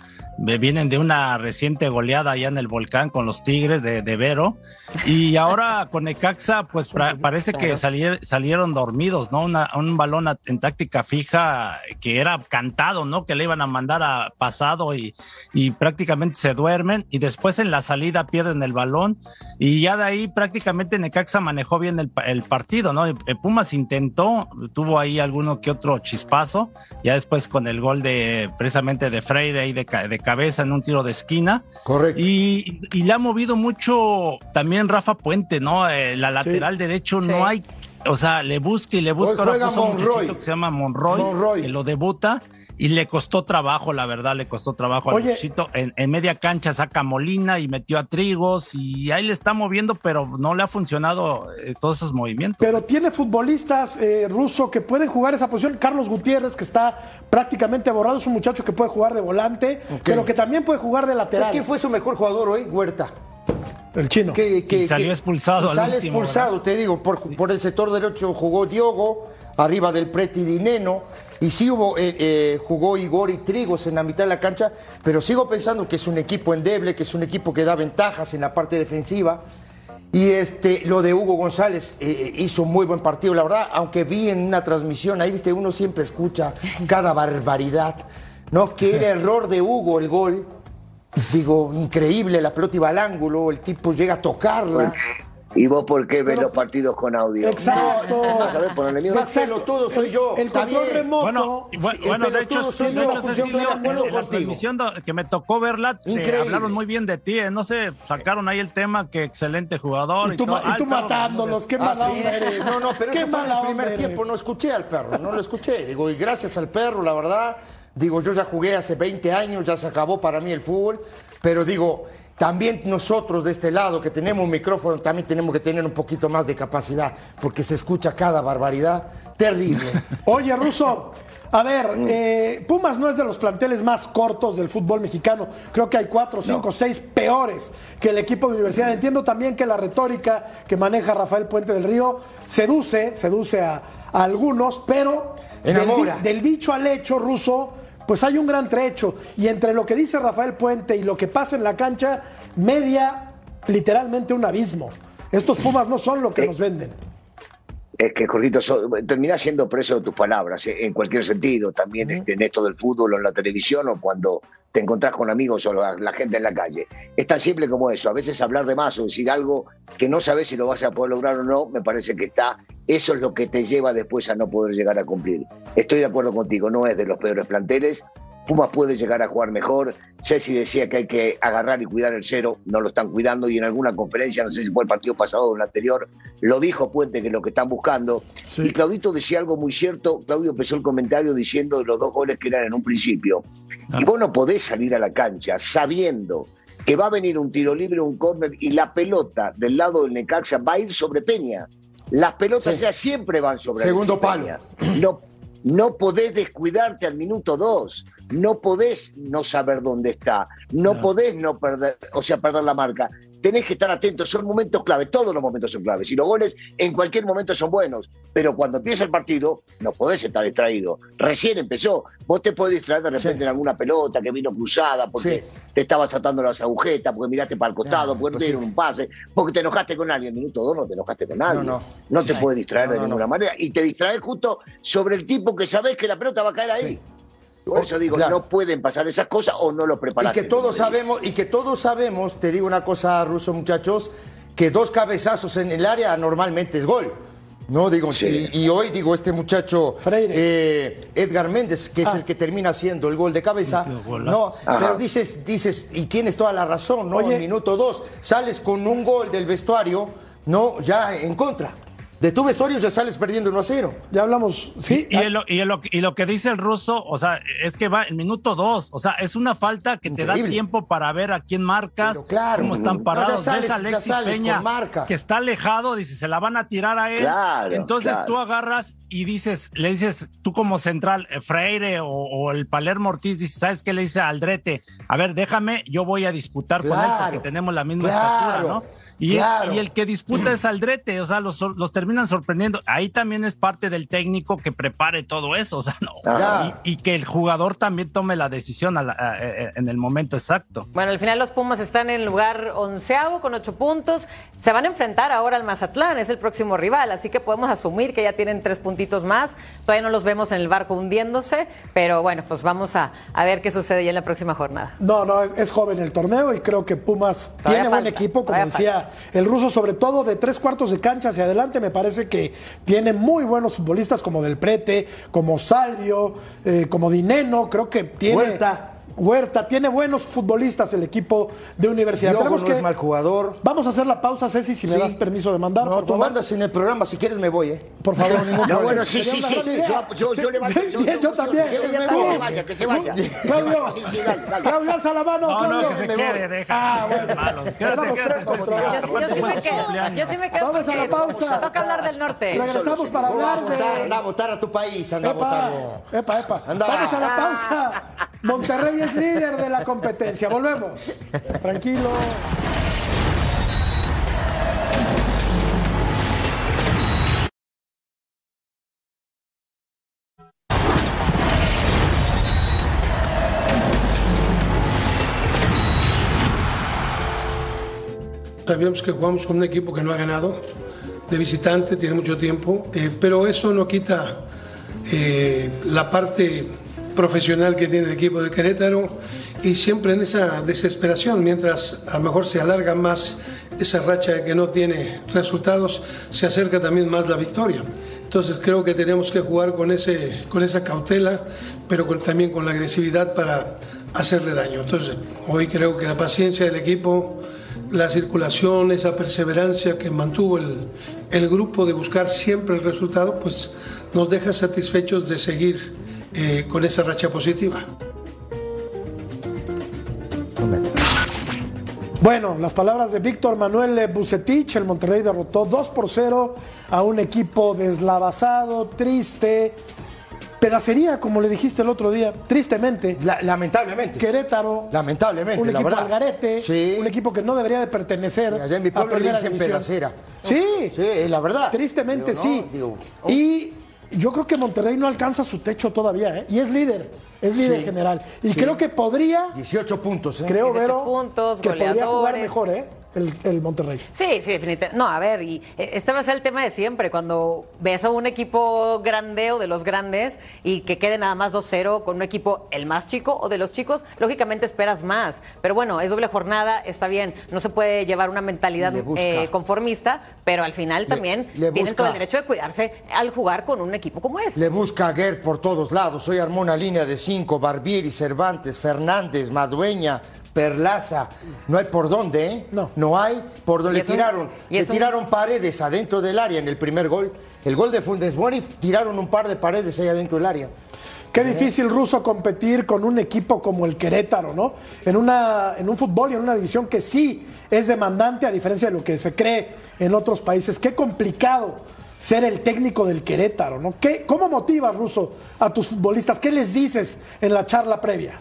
Speaker 7: Eh, Vienen de una reciente goleada allá en el volcán con los Tigres de, de Vero y ahora con Necaxa pues pra- parece que salier- salieron dormidos, ¿no? Una- un balón en táctica fija que era cantado, ¿no? Que le iban a mandar a pasado y, y prácticamente se duermen y después en la salida pierden el balón y ya de ahí prácticamente Necaxa manejó bien el, pa- el partido, ¿no? Y, eh, Pumas intentó, tuvo ahí alguno que otro chispazo, ya después con el gol de precisamente de Freire ahí de, de cabeza en un tiro de esquina.
Speaker 5: Correcto.
Speaker 7: Y, y le ha movido mucho también Rafa Puente, ¿no? Eh, la lateral derecho
Speaker 4: Sí.
Speaker 7: no hay, o sea, le busca y le busca.
Speaker 5: Hoy
Speaker 7: Ahora
Speaker 5: juega
Speaker 7: un
Speaker 5: Monroy.
Speaker 7: que se llama Monroy,
Speaker 5: Monroy.
Speaker 7: que lo debuta. Y le costó trabajo, la verdad, le costó trabajo al
Speaker 1: Oye.
Speaker 7: muchachito. En, en media cancha saca a Molina y metió a Trigos y ahí le está moviendo, pero no le ha funcionado eh, todos esos movimientos.
Speaker 1: Pero tiene futbolistas eh, ruso que pueden jugar esa posición. Carlos Gutiérrez, que está prácticamente borrado, es un muchacho que puede jugar de volante, pero que también puede jugar de lateral.
Speaker 5: ¿Sabes quién fue su mejor jugador hoy? Huerta.
Speaker 1: El chino.
Speaker 5: que, que-
Speaker 7: Y salió
Speaker 5: que-
Speaker 7: expulsado al
Speaker 5: Sale
Speaker 7: último,
Speaker 5: expulsado, te digo, por, por el sector derecho jugó Diogo, arriba del Preti Dineno, y sí hubo, eh, eh, jugó Igor y Trigos en la mitad de la cancha, pero sigo pensando que es un equipo endeble, que es un equipo que da ventajas en la parte defensiva. Y este, lo de Hugo González eh, eh, hizo un muy buen partido, la verdad, aunque vi en una transmisión, ahí viste, uno siempre escucha cada barbaridad, ¿no? Que era error de Hugo el gol, Digo, increíble, la pelota iba al ángulo, el tipo llega a tocarla
Speaker 6: ¿Y vos por qué ves los partidos con audio?
Speaker 1: Exacto.
Speaker 5: Más pelotudo soy yo.
Speaker 1: El
Speaker 5: Está
Speaker 1: control remoto.
Speaker 7: Bueno, y bueno, de hecho,
Speaker 5: soy
Speaker 7: de
Speaker 5: yo,
Speaker 7: hecho,
Speaker 5: yo
Speaker 7: Cecilio,
Speaker 5: estoy de acuerdo
Speaker 7: en la transmisión que me tocó verla, eh,
Speaker 5: Increíble.
Speaker 7: hablaron muy bien de ti, eh, no sé, sacaron ahí el tema, que excelente jugador.
Speaker 1: y tú,
Speaker 7: todo.
Speaker 1: y
Speaker 7: Ah, el
Speaker 1: matándolos. Qué
Speaker 5: Ah,
Speaker 1: mala onda eres.
Speaker 5: No, no, pero eso fue en el primer tiempo.
Speaker 1: eres.
Speaker 5: No escuché al perro, no lo escuché. Digo, y gracias al perro, la verdad. Digo, yo ya jugué hace 20 años, ya se acabó para mí el fútbol. Pero digo, también nosotros de este lado que tenemos un micrófono, también tenemos que tener un poquito más de capacidad, porque se escucha cada barbaridad terrible.
Speaker 1: Oye, Ruso, a ver, eh, Pumas no es de los planteles más cortos del fútbol mexicano. Creo que hay cuatro, cinco, seis peores que el equipo de universidad. Entiendo también que la retórica que maneja Rafael Puente del Río seduce, seduce a, a algunos, pero del,
Speaker 5: Enamora.
Speaker 1: del dicho al hecho, Ruso, pues hay un gran trecho. Y entre lo que dice Rafael Puente y lo que pasa en la cancha, media literalmente un abismo. Estos Pumas no son lo que nos venden.
Speaker 6: Es que, Jorgito, so- terminás siendo preso de tus palabras, eh, en cualquier sentido, también este, en esto del fútbol o en la televisión o cuando te encontrás con amigos o la, la gente en la calle. Es tan simple como eso. A veces hablar de más o decir algo que no sabes si lo vas a poder lograr o no, me parece que está. Eso es lo que te lleva después a no poder llegar a cumplir. Estoy de acuerdo contigo, no es de los peores planteles. Pumas puede llegar a jugar mejor. Ceci decía que hay que agarrar y cuidar el cero, no lo están cuidando y en alguna conferencia, no sé si fue el partido pasado o el anterior, lo dijo Puente que es lo que están buscando. Y Claudito decía algo muy cierto. Claudio empezó el comentario diciendo de los dos goles que eran en un principio. Y vos no podés salir a la cancha sabiendo que va a venir un tiro libre, un córner y la pelota del lado del Necaxa va a ir sobre Peña. Las pelotas
Speaker 5: Sí.
Speaker 6: ya siempre van sobre
Speaker 5: Segundo
Speaker 6: Peña. No, no podés descuidarte al minuto dos. No podés no saber dónde está. No podés no perder, o sea, perder la marca. Tenés que estar atentos, son momentos clave, todos los momentos son claves. Y los goles en cualquier momento son buenos. Pero cuando empieza el partido, no podés estar distraído. Recién empezó. Vos te podés distraer de repente
Speaker 5: Sí.
Speaker 6: en alguna pelota que vino cruzada, porque
Speaker 5: Sí.
Speaker 6: te estabas tratando las agujetas, porque miraste para el costado, porque no
Speaker 5: pues
Speaker 6: te dieron un pase, porque te enojaste con alguien. Minuto dos no te enojaste con nadie.
Speaker 5: No,
Speaker 6: No,
Speaker 5: no.
Speaker 6: te
Speaker 5: Sí.
Speaker 6: puedes distraer de ninguna manera. Y te distraes justo sobre el tipo que sabés que la pelota va a caer ahí. Por eso digo,
Speaker 5: Claro.
Speaker 6: no pueden pasar esas cosas o no lo
Speaker 5: Y
Speaker 6: preparaste.
Speaker 5: que todos sabemos, y que todos sabemos, te digo una cosa, Ruso, muchachos, que dos cabezazos en el área normalmente es gol. No, digo,
Speaker 6: Sí.
Speaker 5: y, y hoy digo, este muchacho eh, Edgar Méndez, que es
Speaker 1: Ah.
Speaker 5: el que termina haciendo el gol de cabeza. No,
Speaker 6: Ajá.
Speaker 5: pero dices, dices, y tienes toda la razón, ¿no?
Speaker 1: Oye.
Speaker 5: En minuto dos, sales con un gol del vestuario, no, ya en contra. De tu vestuario ya sales perdiendo 1 a 0.
Speaker 1: Ya hablamos. Sí,
Speaker 7: Y, y lo, y lo- y lo que dice el ruso, o sea, es que va el minuto dos, o sea, es una falta que te da tiempo para ver a quién marcas,
Speaker 5: Pero claro.
Speaker 7: cómo están
Speaker 5: No,
Speaker 7: parados.
Speaker 5: ya sales-
Speaker 7: Ves a
Speaker 5: ya
Speaker 7: Alexis
Speaker 5: sales
Speaker 7: Peña,
Speaker 5: marca.
Speaker 7: que está alejado, dice, se la van a tirar a él.
Speaker 6: Claro,
Speaker 7: Entonces
Speaker 6: claro.
Speaker 7: tú agarras y dices, le dices, tú como central, eh, Freire o, o el Palermo Ortiz, dices, ¿sabes qué le dice a Aldrete? A ver, déjame, yo voy a disputar con él porque tenemos la misma
Speaker 5: claro,
Speaker 7: estatura, ¿no? Y,
Speaker 5: claro.
Speaker 7: y el que disputa es Aldrete, o sea, los, los terminan sorprendiendo. Ahí también es parte del técnico que prepare todo eso, o sea, no. Y, y que el jugador también tome la decisión a la- a- a- en el momento exacto.
Speaker 4: Bueno, al final los Pumas están en lugar onceavo con ocho puntos. Se van a enfrentar ahora al Mazatlán, es el próximo rival, así que podemos asumir que ya tienen tres puntitos más. Todavía no los vemos en el barco hundiéndose, pero bueno, pues vamos a, a ver qué sucede ya en la próxima jornada.
Speaker 1: No, no, es, es joven el torneo y creo que Pumas
Speaker 4: Todavía
Speaker 1: tiene buen
Speaker 4: falta,
Speaker 1: equipo, como
Speaker 4: todavía
Speaker 1: decía el ruso, sobre todo de tres cuartos de cancha hacia adelante. Me parece que tiene muy buenos futbolistas como Del Prete, como Salvio, eh, como Dineno. Creo que tiene.
Speaker 5: Huerta,
Speaker 1: tiene buenos futbolistas el equipo de universidad.
Speaker 5: Diogo
Speaker 1: Tenemos
Speaker 5: no
Speaker 1: que-
Speaker 5: es mal jugador.
Speaker 1: Vamos a hacer la pausa, Ceci, si me
Speaker 5: Sí.
Speaker 1: das permiso de mandar.
Speaker 5: No,
Speaker 1: por
Speaker 5: tú
Speaker 1: favor.
Speaker 5: mandas en el programa, si quieres me voy, ¿eh?
Speaker 1: Por favor, ningún
Speaker 6: No,
Speaker 1: problema.
Speaker 6: bueno, sí, sí, sí. Yo, yo,
Speaker 1: también.
Speaker 6: yo- yo-
Speaker 5: me
Speaker 6: que
Speaker 5: voy.
Speaker 6: se vaya, que se vaya.
Speaker 1: Claudio. Claudio, alza la mano.
Speaker 7: No, no,
Speaker 1: Claudio.
Speaker 7: que se
Speaker 5: me
Speaker 7: quede,
Speaker 5: voy.
Speaker 7: deja.
Speaker 1: Ah, bueno.
Speaker 7: Malos. Quédate,
Speaker 1: tres contra.
Speaker 4: Yo, sí- me quedo, yo sí me quedo
Speaker 1: Vamos a la pausa.
Speaker 4: toca hablar del norte.
Speaker 1: Regresamos para hablar
Speaker 5: votar,
Speaker 1: de.
Speaker 5: anda a votar a tu país, anda a
Speaker 1: Epa,
Speaker 5: votarlo.
Speaker 1: epa, epa. Vamos a la pausa. Monterrey es líder de la competencia. Volvemos. Tranquilo.
Speaker 8: Sabíamos que jugamos con un equipo que no ha ganado, de visitante, tiene mucho tiempo, eh, pero eso no quita eh, la parte profesional que tiene el equipo de Querétaro y siempre en esa desesperación, mientras a lo mejor se alarga más esa racha de que no tiene resultados, se acerca también más la victoria. Entonces creo que tenemos que jugar con, ese, con esa cautela, pero también con la agresividad para hacerle daño. Entonces hoy creo que la paciencia del equipo, la circulación, esa perseverancia que mantuvo el, el grupo de buscar siempre el resultado, pues nos deja satisfechos de seguir eh, con esa racha positiva.
Speaker 1: Bueno, las palabras de Víctor Manuel Bucetich, el Monterrey derrotó 2 por 0 a un equipo deslavazado, triste, pedacería, como le dijiste el otro día, tristemente.
Speaker 5: lamentablemente.
Speaker 1: Querétaro.
Speaker 5: Lamentablemente,
Speaker 1: Un
Speaker 5: la
Speaker 1: equipo
Speaker 5: verdad.
Speaker 1: algarete,
Speaker 5: Sí.
Speaker 1: un equipo que no debería de pertenecer
Speaker 5: Allá en mi pueblo
Speaker 1: a
Speaker 5: le
Speaker 1: primera
Speaker 5: dicen pedacera.
Speaker 1: Sí.
Speaker 5: Sí, es la verdad.
Speaker 1: Tristemente
Speaker 5: Digo,
Speaker 1: sí.
Speaker 5: no, digo,
Speaker 1: y yo creo que Monterrey no alcanza su techo todavía, ¿eh? Y es líder, es líder
Speaker 5: Sí,
Speaker 1: general. Y
Speaker 5: sí.
Speaker 1: creo que podría,
Speaker 5: 18 puntos, ¿eh?
Speaker 1: creo,
Speaker 4: 18
Speaker 1: Vero,
Speaker 4: puntos,
Speaker 1: que podría jugar mejor, ¿eh? El, el Monterrey.
Speaker 4: Sí, sí, definitivamente. No, a ver, y eh, este va a ser el tema de siempre. Cuando ves a un equipo grandeo de los grandes y que quede nada más 2-0 con un equipo el más chico o de los chicos, lógicamente esperas más. Pero bueno, es doble jornada, está bien. No se puede llevar una mentalidad eh, conformista, pero al final también
Speaker 5: le
Speaker 4: tienen todo el derecho de cuidarse al jugar con un equipo como este.
Speaker 5: Le busca a Guerre por todos lados. Hoy armó una línea de cinco: Barbieri, Cervantes, Fernández, Madueña, Perlaza. No hay por dónde, ¿eh?
Speaker 1: No.
Speaker 5: No hay por dónde. Le tiraron, le tiraron paredes adentro del área en el primer gol. El gol de Fundes tiraron un par de paredes ahí adentro del área.
Speaker 1: Qué difícil, Ruso, competir con un equipo como el Querétaro, ¿no? En, una, en un fútbol y en una división que sí es demandante, a diferencia de lo que se cree en otros países. Qué complicado ser el técnico del Querétaro, ¿no? ¿Qué, ¿Cómo motivas, Ruso, a tus futbolistas? ¿Qué les dices en la charla previa?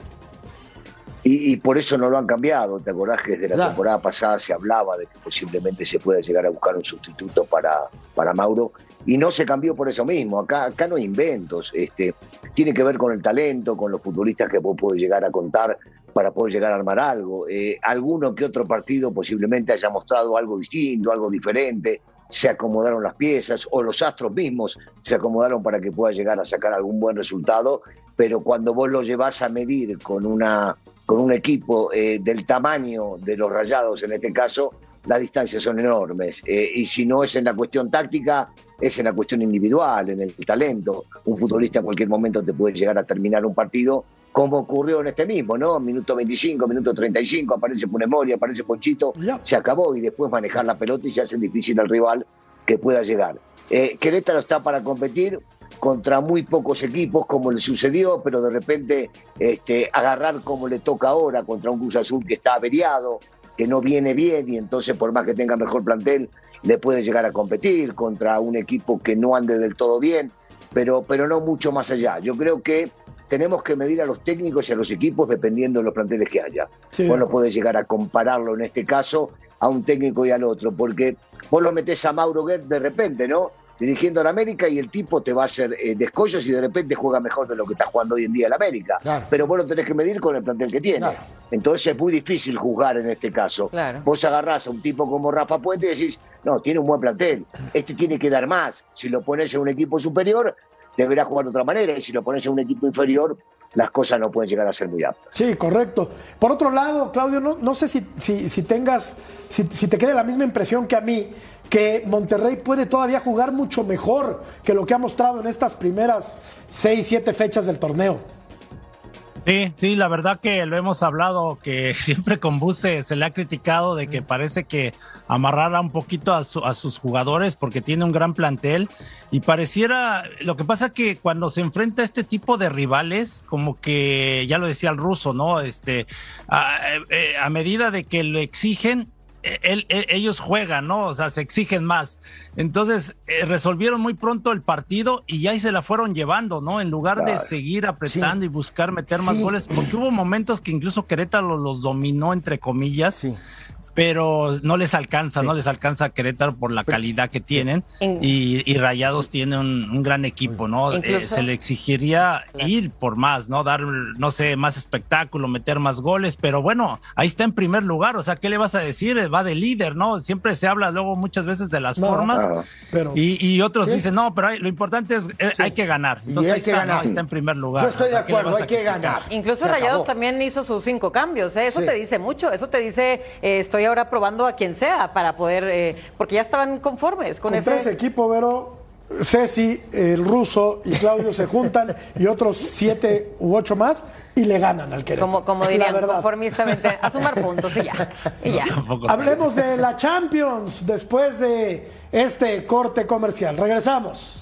Speaker 6: Y, y por eso no lo han cambiado. ¿Te acordás que desde la
Speaker 5: Claro.
Speaker 6: temporada pasada se hablaba de que posiblemente se pueda llegar a buscar un sustituto para, para Mauro? Y no se cambió por eso mismo. Acá, acá no hay inventos. Este, tiene que ver con el talento, con los futbolistas que vos podés llegar a contar para poder llegar a armar algo. Eh, alguno que otro partido posiblemente haya mostrado algo distinto, algo diferente. Se acomodaron las piezas o los astros mismos se acomodaron para que pueda llegar a sacar algún buen resultado. Pero cuando vos lo llevas a medir con una con un equipo eh, del tamaño de los rayados en este caso, las distancias son enormes. Eh, y si no es en la cuestión táctica, es en la cuestión individual, en el talento. Un futbolista en cualquier momento te puede llegar a terminar un partido, como ocurrió en este mismo, ¿no? Minuto 25, minuto 35, aparece Punemori, aparece Ponchito, se acabó y después manejar la pelota y se hace difícil al rival que pueda llegar. Eh, Querétaro está para competir contra muy pocos equipos como le sucedió, pero de repente este, agarrar como le toca ahora contra un Cruz Azul que está averiado, que no viene bien y entonces por más que tenga mejor plantel le puede llegar a competir contra un equipo que no ande del todo bien, pero, pero no mucho más allá. Yo creo que tenemos que medir a los técnicos y a los equipos dependiendo de los planteles que haya.
Speaker 1: Sí,
Speaker 6: vos no podés llegar a compararlo en este caso a un técnico y al otro, porque vos lo metés a Mauro Guerra de repente, ¿no? Dirigiendo a la América y el tipo te va a hacer eh, descollos y de repente juega mejor de lo que está jugando hoy en día el América.
Speaker 5: Claro.
Speaker 6: Pero vos lo tenés que medir con el plantel que tiene.
Speaker 5: Claro.
Speaker 6: Entonces es muy difícil juzgar en este caso.
Speaker 4: Claro.
Speaker 6: Vos agarrás a un tipo como Rafa Puente y decís, no, tiene un buen plantel, este tiene que dar más. Si lo pones en un equipo superior, deberá jugar de otra manera. Y si lo pones en un equipo inferior, las cosas no pueden llegar a ser muy aptas.
Speaker 1: Sí, correcto. Por otro lado, Claudio, no, no sé si, si, si tengas, si, si te quede la misma impresión que a mí, que Monterrey puede todavía jugar mucho mejor que lo que ha mostrado en estas primeras seis, siete fechas del torneo.
Speaker 7: Sí, sí, la verdad que lo hemos hablado, que siempre con Buse se le ha criticado de que parece que amarrara un poquito a, su- a sus jugadores porque tiene un gran plantel y pareciera, lo que pasa que cuando se enfrenta a este tipo de rivales, como que ya lo decía el ruso, ¿no? Este, a, eh, a medida de que lo exigen, eh, él- él- ellos juegan, ¿no? O sea, se exigen más. Entonces, eh, resolvieron muy pronto el partido y ya ahí se la fueron llevando, ¿no? En lugar de seguir apretando y buscar meter más goles, porque hubo momentos que incluso Querétaro los dominó, entre comillas.
Speaker 5: Sí.
Speaker 7: Pero no les alcanza, no les alcanza a Querétaro por la calidad que tienen y, y, Rayados tiene un, un, gran equipo, ¿no? Eh, se le exigiría ir por más, ¿no? Dar, no sé, más espectáculo, meter más goles, pero bueno, ahí está en primer lugar, o sea, ¿qué le vas a decir? Va de líder, ¿no? Siempre se habla luego muchas veces de las formas pero, y, y, otros dicen, no, pero hay, lo importante es, eh, hay que ganar. Entonces,
Speaker 5: y hay
Speaker 7: ahí
Speaker 5: que
Speaker 7: está,
Speaker 5: ganar.
Speaker 7: No, está en primer lugar.
Speaker 5: Yo estoy de acuerdo, hay que ganar.
Speaker 4: Incluso Rayados también hizo sus cinco cambios, ¿eh? eso te dice mucho, eso te dice, eh, estoy ahora probando aquí quien sea para poder, eh, porque ya estaban conformes con,
Speaker 1: con
Speaker 4: ese
Speaker 1: tres equipo, Vero. Ceci, el ruso y Claudio se juntan y otros siete u ocho más y le ganan al Querétaro.
Speaker 4: Como, como dirían, conformistamente, a sumar puntos y ya. Y ya.
Speaker 1: Hablemos de la Champions después de este corte comercial. Regresamos.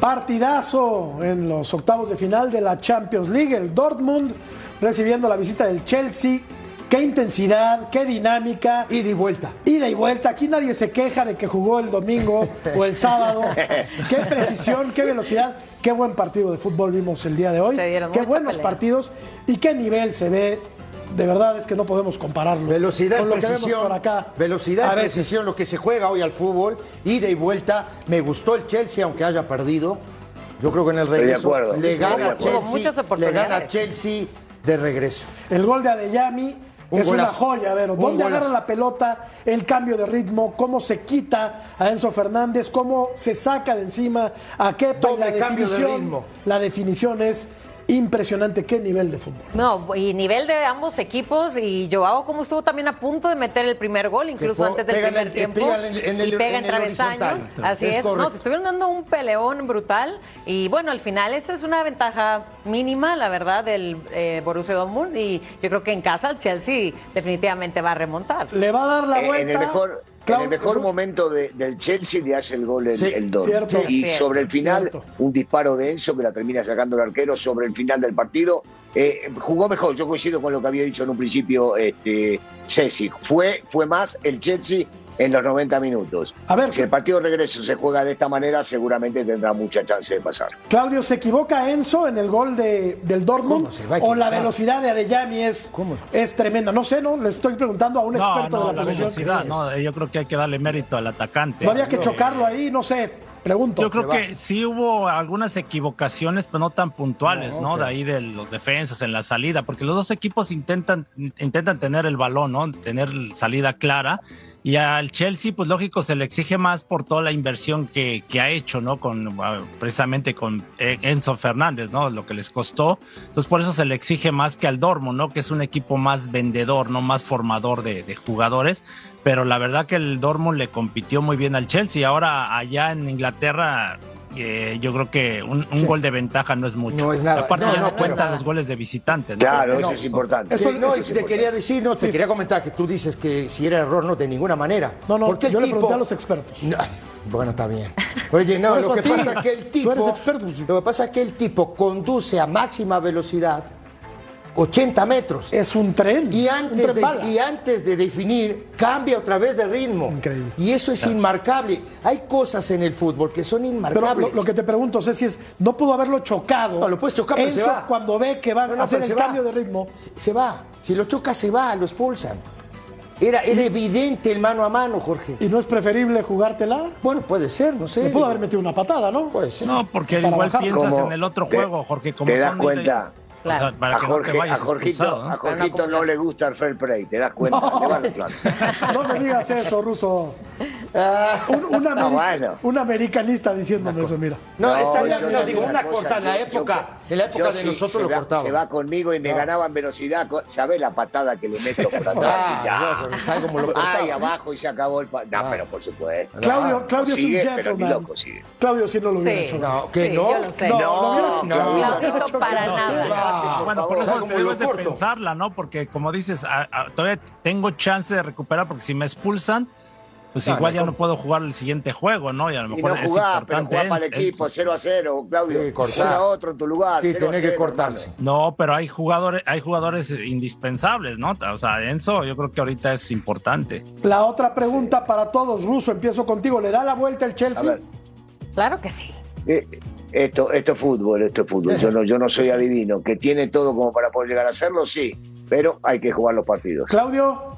Speaker 1: Partidazo en los octavos de final de la Champions League. El Dortmund recibiendo la visita del Chelsea. Qué intensidad, qué dinámica.
Speaker 5: Ida y vuelta.
Speaker 1: Ida y vuelta. Aquí nadie se queja de que jugó el domingo o el sábado. qué precisión, qué velocidad. Qué buen partido de fútbol vimos el día de hoy. Qué buenos pelea. partidos y qué nivel se ve de verdad es que no podemos compararlo.
Speaker 5: Velocidad,
Speaker 1: con lo
Speaker 5: precisión,
Speaker 1: que vemos por acá.
Speaker 5: Velocidad, precisión, lo que se juega hoy al fútbol, ida y vuelta. Me gustó el Chelsea, aunque haya perdido. Yo creo que en el regreso le gana a Chelsea, le gana a Chelsea de regreso.
Speaker 1: El gol de Adeyami es una joya, Vero. ¿Dónde agarra la pelota? El cambio de ritmo, cómo se quita a Enzo Fernández, cómo se saca de encima a Kepa.
Speaker 5: Doble
Speaker 1: la
Speaker 5: cambio de
Speaker 1: definición,
Speaker 5: ritmo.
Speaker 1: La definición es impresionante qué nivel de fútbol.
Speaker 4: No, y nivel de ambos equipos y Joao como estuvo también a punto de meter el primer gol, incluso antes del primer
Speaker 5: el,
Speaker 4: tiempo.
Speaker 5: Pega en el, en el,
Speaker 4: y pega en,
Speaker 5: el
Speaker 4: travesaño. Así es. es. No, se estuvieron dando un peleón brutal y bueno, al final esa es una ventaja mínima, la verdad, del eh, Borussia Dortmund y yo creo que en casa el Chelsea definitivamente va a remontar.
Speaker 1: Le va a dar la vuelta.
Speaker 6: En el mejor en el mejor momento de, del Chelsea le hace el gol el,
Speaker 5: Sí,
Speaker 6: el Dortmund.
Speaker 1: cierto.
Speaker 6: y
Speaker 4: Cierto,
Speaker 6: sobre el final,
Speaker 1: cierto.
Speaker 6: un disparo de Enzo que la termina sacando el arquero sobre el final del partido. Eh, jugó mejor, yo coincido con lo que había dicho en un principio este, Ceci. Fue, fue más el Chelsea en los 90 minutos.
Speaker 1: A ver.
Speaker 6: Si el partido de regreso se juega de esta manera, seguramente tendrá mucha chance de pasar.
Speaker 1: Claudio, ¿se equivoca Enzo en el gol de, del Dortmund?
Speaker 5: ¿Cómo se va a
Speaker 1: ¿O la velocidad de Adeyami es, es tremenda? No sé, ¿no? Le estoy preguntando a un
Speaker 7: No,
Speaker 1: experto
Speaker 7: no,
Speaker 1: de
Speaker 7: la
Speaker 1: la posición.
Speaker 7: velocidad, no, yo creo que hay que darle mérito al atacante.
Speaker 1: No había que chocarlo ahí, no sé. Pregunto.
Speaker 7: Yo creo que sí hubo algunas equivocaciones, pero no tan puntuales,
Speaker 5: No.
Speaker 7: De ahí de los defensas en la salida, porque los dos equipos intentan, intentan tener el balón, ¿no? Tener salida clara. Y al Chelsea, pues lógico, se le exige más por toda la inversión que, que ha hecho, ¿no? Con, ah, precisamente con eh, Enzo Fernández, ¿no? Lo que les costó. Entonces, por eso se le exige más que al Dortmund, ¿no? Que es un equipo más vendedor, ¿no? Más formador de, de jugadores. Pero la verdad que el Dortmund le compitió muy bien al Chelsea. Ahora, allá en Inglaterra, eh, yo creo que un, un
Speaker 5: Sí.
Speaker 7: gol de ventaja no es mucho.
Speaker 5: No es nada.
Speaker 7: Aparte,
Speaker 5: No,
Speaker 7: ya no,
Speaker 5: no,
Speaker 7: cuentan
Speaker 4: pero-
Speaker 7: los goles de visitante, ¿no?
Speaker 6: Claro,
Speaker 5: no,
Speaker 6: eso es importante.
Speaker 1: Eso-
Speaker 5: Sí, no,
Speaker 1: eso
Speaker 5: y
Speaker 1: es
Speaker 5: te
Speaker 1: importante.
Speaker 5: quería decir, no, te
Speaker 1: Sí.
Speaker 5: quería comentar que tú dices que si era error, no, de ninguna manera.
Speaker 1: No, no,
Speaker 5: Porque el
Speaker 1: yo le
Speaker 5: tipo-
Speaker 1: pregunté a los expertos.
Speaker 5: No, bueno, está bien. Oye, no, lo que pasa es que el tipo.
Speaker 1: eres experto, sí.
Speaker 5: Lo que pasa es que el tipo conduce a máxima velocidad 80 metros.
Speaker 1: Es un tren.
Speaker 5: Y antes,
Speaker 1: tren
Speaker 5: de, y antes de definir, cambia otra vez de ritmo.
Speaker 1: Increíble.
Speaker 5: Y eso es inmarcable. Hay cosas en el fútbol que son
Speaker 1: Pero
Speaker 5: inmarcables.
Speaker 1: lo, lo que te pregunto, Ceci, es, no pudo haberlo chocado.
Speaker 5: No, lo puedes chocar, pero
Speaker 1: Enzo,
Speaker 5: se va.
Speaker 1: cuando ve que va
Speaker 5: No, no,
Speaker 1: a hacer
Speaker 5: pero
Speaker 1: el
Speaker 5: va.
Speaker 1: cambio de ritmo.
Speaker 5: Se, se va. Si lo choca, se va, lo expulsan. Era, era evidente el mano a mano, Jorge.
Speaker 1: ¿Y no es preferible jugártela?
Speaker 5: Bueno, puede ser, no sé.
Speaker 1: Le pudo haber metido una patada, ¿no?
Speaker 5: Puede ser.
Speaker 7: No, porque
Speaker 1: Para
Speaker 7: igual
Speaker 1: bajar.
Speaker 7: piensas
Speaker 6: Como
Speaker 7: en el otro
Speaker 6: te-
Speaker 7: juego, Jorge. Como
Speaker 6: te das
Speaker 7: de-
Speaker 6: cuenta.
Speaker 7: o sea,
Speaker 4: Claro.
Speaker 7: para
Speaker 6: A,
Speaker 7: que no
Speaker 6: Jorge,
Speaker 7: te vayas
Speaker 6: a Jorgito,
Speaker 7: ¿no?
Speaker 6: a Jorgito no le gusta el fair play, te das cuenta. Claro.
Speaker 1: No me digas eso, Ruso. Un, un
Speaker 6: No,
Speaker 1: ameri-
Speaker 6: bueno.
Speaker 1: un americanista diciéndome eso, mira.
Speaker 5: No, está bien, no, digo, una corta en la época,
Speaker 6: yo-
Speaker 5: en la época de
Speaker 6: sí,
Speaker 5: nosotros lo
Speaker 6: va-
Speaker 5: cortaba.
Speaker 6: Se va conmigo y me ganaba en velocidad. ¿Sabés la patada que le meto por atrás?
Speaker 5: Ah,
Speaker 6: Y ya.
Speaker 5: ¿sabes cómo lo?
Speaker 6: Ay, abajo y se acabó el pa- No, pero por supuesto.
Speaker 1: Claudio, Claudio
Speaker 6: sigue,
Speaker 1: es un gentleman.
Speaker 6: loco.
Speaker 1: Claudio sí no lo hubiera
Speaker 4: Sí.
Speaker 1: hecho.
Speaker 5: No, que
Speaker 4: Sí,
Speaker 5: no.
Speaker 1: No,
Speaker 6: No,
Speaker 4: para nada.
Speaker 5: Ah,
Speaker 7: Bueno, por eso
Speaker 5: muy
Speaker 7: debes de pensarla, ¿no? Porque como dices, todavía tengo chance de recuperar, porque si me expulsan, pues igual ya
Speaker 5: ¿cómo?
Speaker 7: no puedo jugar el siguiente juego, ¿no? Y a lo
Speaker 6: Y
Speaker 7: mejor
Speaker 6: no
Speaker 7: es
Speaker 6: jugás, pero
Speaker 7: importante.
Speaker 6: jugás para el equipo,
Speaker 7: él-
Speaker 6: 0 a 0, Claudio.
Speaker 5: Sí, cortar.
Speaker 6: Otro en tu lugar.
Speaker 5: Sí,
Speaker 6: 0 a
Speaker 5: tiene que
Speaker 6: 0,
Speaker 5: cortarse.
Speaker 7: No, pero hay jugadores, hay jugadores indispensables, ¿no? O sea, Enzo, yo creo que ahorita es importante.
Speaker 1: La otra pregunta para todos, Ruso, empiezo contigo. ¿Le da la vuelta el Chelsea?
Speaker 4: Claro que sí.
Speaker 6: eh, esto, esto es fútbol, esto es fútbol. Yo no, yo no soy adivino. Que tiene todo como para poder llegar a hacerlo, sí. Pero hay que jugar los partidos.
Speaker 1: Claudio,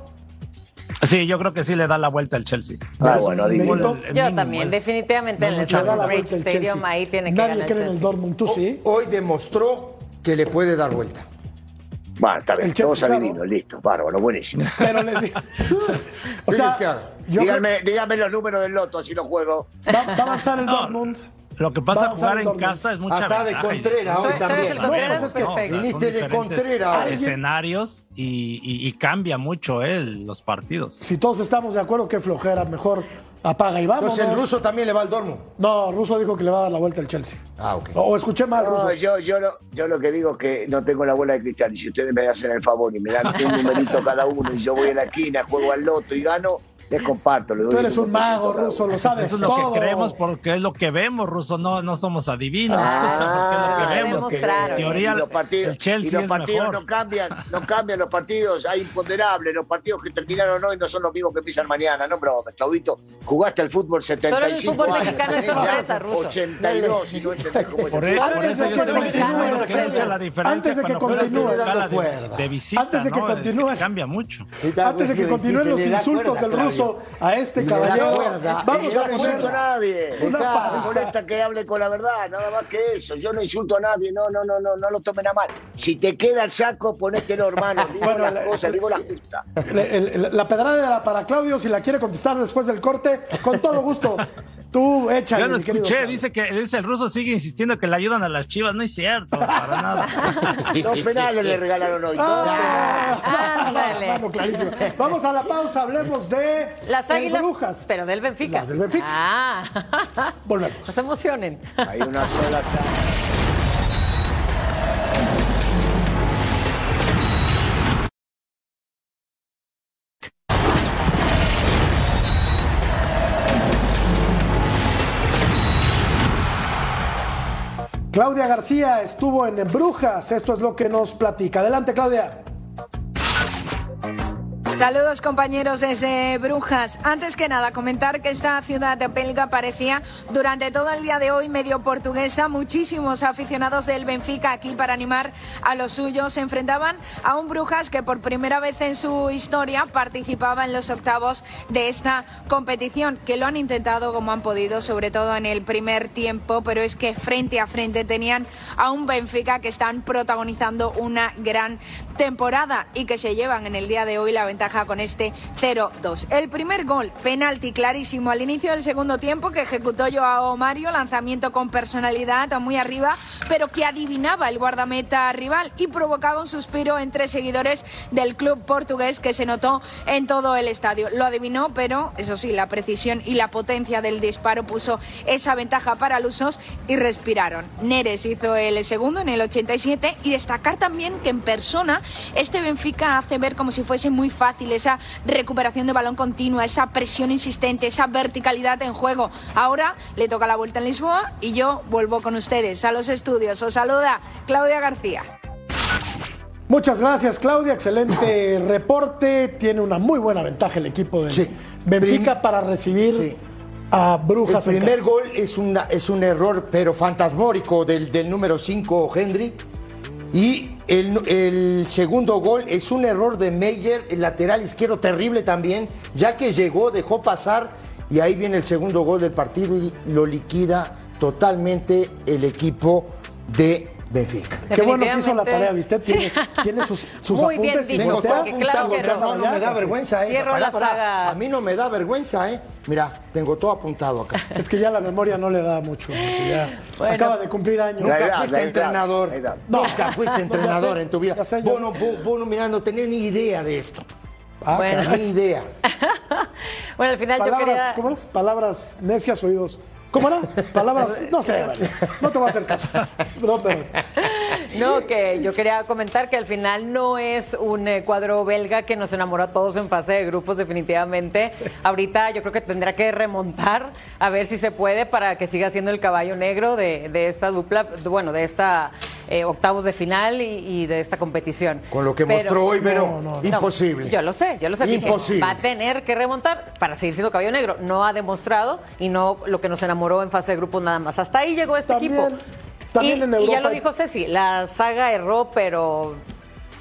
Speaker 7: Sí, yo creo que sí le da la vuelta al Chelsea.
Speaker 6: Ah,
Speaker 1: ¿Es
Speaker 6: bueno?
Speaker 7: El
Speaker 4: Yo
Speaker 7: mínimo
Speaker 4: también,
Speaker 7: es-
Speaker 4: definitivamente en el
Speaker 7: no
Speaker 1: le da la
Speaker 4: Stamford
Speaker 1: vuelta
Speaker 4: Bridge
Speaker 1: el
Speaker 4: Stadium
Speaker 1: Chelsea.
Speaker 4: ahí tiene que
Speaker 1: Nadie
Speaker 4: ganar
Speaker 1: cree en el
Speaker 4: Chelsea.
Speaker 1: Dortmund, tú sí.
Speaker 5: Hoy demostró que le puede dar vuelta.
Speaker 6: Va, está bien.
Speaker 1: El Chelsea,
Speaker 6: Todos adivinos, listo. Bárbaro, buenísimo.
Speaker 1: Pero les digo. o sea,
Speaker 6: díganme, díganme los números del loto, así lo juego.
Speaker 1: va, va a avanzar el
Speaker 7: No,
Speaker 1: Dortmund.
Speaker 7: Lo que pasa
Speaker 1: Vamos
Speaker 7: jugar en casa es mucha
Speaker 5: Hasta de. Contreras hoy también.
Speaker 4: el
Speaker 1: pues
Speaker 5: viniste de Contreras.
Speaker 7: Escenarios y, y- y cambia mucho él los partidos.
Speaker 1: Si todos estamos de acuerdo, qué flojera. Mejor apaga y vamos.
Speaker 5: Entonces el ruso también le va al Dortmund.
Speaker 1: No, Ruso dijo que le va a dar la vuelta al Chelsea.
Speaker 5: Ah, ok.
Speaker 1: O, o escuché mal, Ruso.
Speaker 6: No, yo, yo, lo, yo lo que digo es que no tengo la bola de cristal. Y si ustedes me hacen el favor y me dan un numerito cada uno y yo voy a la esquina, juego al loto y gano, les comparto. doy
Speaker 1: Tú eres
Speaker 6: el
Speaker 1: un mago,
Speaker 6: 1% cada
Speaker 1: Ruso, lo sabes
Speaker 7: Eso es lo
Speaker 1: todo.
Speaker 7: que creemos porque es lo que vemos, Ruso. No, no somos adivinos.
Speaker 6: Ah,
Speaker 7: o sea, porque es lo que vemos. Que
Speaker 4: demostraron.
Speaker 7: en
Speaker 6: Y
Speaker 7: teoría
Speaker 6: los partidos,
Speaker 7: el Chelsea
Speaker 6: y los
Speaker 7: es
Speaker 6: partidos
Speaker 7: mejor.
Speaker 6: no cambian, no cambian los partidos, hay imponderables, los partidos que terminaron hoy no son los mismos que empiezan mañana, no broma, Claudito, jugaste al fútbol 75
Speaker 4: fútbol
Speaker 6: años,
Speaker 4: mexicano es sorpresa, Ruso.
Speaker 6: 82 y no entendés cómo es
Speaker 7: Por,
Speaker 6: el
Speaker 7: eso-
Speaker 6: fútbol.
Speaker 7: por eso yo
Speaker 1: que
Speaker 7: que diferencia
Speaker 1: antes de que continúe,
Speaker 7: de visita,
Speaker 1: Antes de que
Speaker 7: ¿no?
Speaker 1: continúe.
Speaker 7: Cambia mucho.
Speaker 1: Antes de que continúen los insultos del ruso a este caballero, vamos a
Speaker 6: Yo no insulto a
Speaker 1: poner
Speaker 6: nadie.
Speaker 1: una pausa.
Speaker 6: Molesta que hable con la verdad, nada más que eso. Yo no insulto a nadie, no, no, no, no, no lo tomen a mal. Si te queda el saco, ponételo, hermano. Digo
Speaker 1: Bueno,
Speaker 6: las
Speaker 1: la-
Speaker 6: cosas, digo.
Speaker 1: Le- el- la pedrada era para Claudio, si la quiere contestar después del corte, con todo gusto. Tú échale,
Speaker 7: Yo
Speaker 1: querido
Speaker 7: escuché, dice que dice el ruso sigue insistiendo que le ayudan a las chivas, no es cierto, para nada.
Speaker 6: Dos penales le regalaron hoy.
Speaker 1: Ah,
Speaker 4: Ándale.
Speaker 1: mano clarísima. Vamos a la pausa, hablemos de
Speaker 4: Las
Speaker 1: el
Speaker 4: águilas,
Speaker 1: Brujas.
Speaker 4: pero del Benfica.
Speaker 1: Las del Benfica.
Speaker 4: Ah,
Speaker 1: Volvemos.
Speaker 4: no se emocionen.
Speaker 6: Hay una sola sala.
Speaker 1: Claudia García estuvo en Brujas, esto es lo que nos platica. Adelante, Claudia.
Speaker 9: Saludos compañeros desde Brujas. Antes que nada, comentar que esta ciudad belga parecía durante todo el día de hoy medio portuguesa. Muchísimos aficionados del Benfica aquí para animar a los suyos se enfrentaban a un Brujas que por primera vez en su historia participaba en los octavos de esta competición, que lo han intentado como han podido, sobre todo en el primer tiempo, pero es que frente a frente tenían a un Benfica que están protagonizando una gran temporada y que se llevan en el día de hoy la ventaja con este 0-2. El primer gol, penalti clarísimo al inicio del segundo tiempo que ejecutó Joao Mario, lanzamiento con personalidad muy arriba, pero que adivinaba el guardameta rival y provocaba un suspiro entre seguidores del club portugués que se notó en todo el estadio. Lo adivinó, pero eso sí, la precisión y la potencia del disparo puso esa ventaja para Lusos y respiraron. Neres hizo el segundo en el 87 y destacar también que en persona este Benfica hace ver como si fuese muy fácil esa recuperación de balón continua, esa presión insistente, esa verticalidad en juego. Ahora le toca la vuelta en Lisboa y yo vuelvo con ustedes a los estudios. Os saluda Claudia García.
Speaker 1: Muchas gracias, Claudia. Excelente reporte. Tiene una muy buena ventaja el equipo de
Speaker 5: Sí.
Speaker 1: Benfica
Speaker 5: Prim-
Speaker 1: para recibir
Speaker 5: Sí.
Speaker 1: a
Speaker 5: El
Speaker 1: Brujas. en
Speaker 5: primer gol es, una, es un error, pero fantasmórico del, del número 5, Henry. Y el, segundo gol es un error de Meyer, el lateral izquierdo, terrible también, ya que llegó, dejó pasar, y ahí viene el segundo gol del partido y lo liquida totalmente el equipo de Benfica.
Speaker 1: Qué bueno que hizo la tarea, ¿viste? Tiene, tiene sus, sus
Speaker 4: Muy bien
Speaker 1: apuntes y
Speaker 5: Tengo todo
Speaker 4: claro
Speaker 5: apuntado,
Speaker 4: que no.
Speaker 5: no, no me da vergüenza, ¿eh?
Speaker 4: Cierro
Speaker 5: Pará,
Speaker 4: la
Speaker 5: pará.
Speaker 4: saga.
Speaker 5: A mí no me da vergüenza, ¿eh? Mira, tengo todo apuntado acá.
Speaker 1: Es que ya la memoria no le da mucho. porque ya
Speaker 4: Bueno.
Speaker 1: acaba de cumplir años.
Speaker 5: Nunca
Speaker 6: edad,
Speaker 5: fuiste entrenador.
Speaker 6: edad.
Speaker 5: Nunca fuiste
Speaker 1: No,
Speaker 5: entrenador
Speaker 1: sé,
Speaker 5: en tu vida. vos, no, vos- vos no, mirá, no tenés ni idea de esto.
Speaker 1: Ah,
Speaker 4: Bueno.
Speaker 1: caray.
Speaker 5: Ni idea.
Speaker 4: Bueno, al final yo
Speaker 1: Palabras,
Speaker 4: quería...
Speaker 1: ¿cómo eras? Palabras necias oídos. ¿Cómo era? Palabras, no sé, vale. no te voy a hacer caso. No, pero-
Speaker 4: No, que yo quería comentar que al final no es un eh, cuadro belga que nos enamoró a todos en fase de grupos, definitivamente. Ahorita yo creo que tendrá que remontar a ver si se puede para que siga siendo el caballo negro de, de esta dupla, bueno, de esta eh, octavos de final y, y de esta competición.
Speaker 5: Con lo que
Speaker 4: Pero-
Speaker 5: mostró hoy, pero
Speaker 1: No, no, no.
Speaker 5: imposible.
Speaker 4: yo lo sé, yo lo sé. Dije,
Speaker 5: Imposible.
Speaker 4: va a tener que remontar para seguir siendo caballo negro. No ha demostrado y no lo que nos enamoró en fase de grupos nada más. Hasta ahí llegó este
Speaker 1: También-
Speaker 4: equipo.
Speaker 1: también
Speaker 4: y,
Speaker 1: en
Speaker 4: y ya
Speaker 1: Europa
Speaker 4: lo dijo Ceci, la saga erró, pero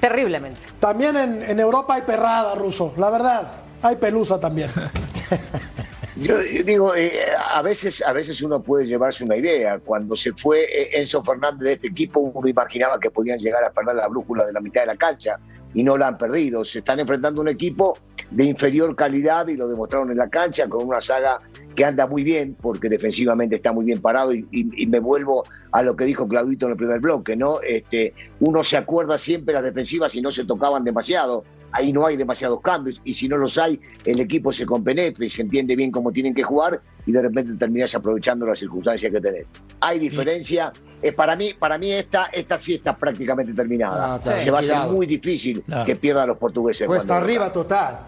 Speaker 4: terriblemente.
Speaker 1: También en, en Europa hay perrada, Ruso. La verdad, hay pelusa también.
Speaker 6: Yo digo, eh, a veces a veces uno puede llevarse una idea. Cuando se fue eh, Enzo Fernández de este equipo, uno imaginaba que podían llegar a perder la brújula de la mitad de la cancha y no la han perdido. Se están enfrentando a un equipo de inferior calidad y lo demostraron en la cancha con una saga que anda muy bien porque defensivamente está muy bien parado y, y- y me vuelvo a lo que dijo Claudito en el primer bloque, ¿no? Este, uno se acuerda siempre las defensivas y no se tocaban demasiado. Ahí no hay demasiados cambios y si no los hay, el equipo se compenetra y se entiende bien cómo tienen que jugar y de repente terminás aprovechando las circunstancias que tenés. Hay diferencia. Eh, para mí, para mí esta, esta sí está prácticamente terminada.
Speaker 5: Ah, está
Speaker 6: se va a ser
Speaker 5: liquidado.
Speaker 6: muy difícil
Speaker 7: Claro.
Speaker 6: que pierdan los portugueses.
Speaker 5: Cuesta arriba total.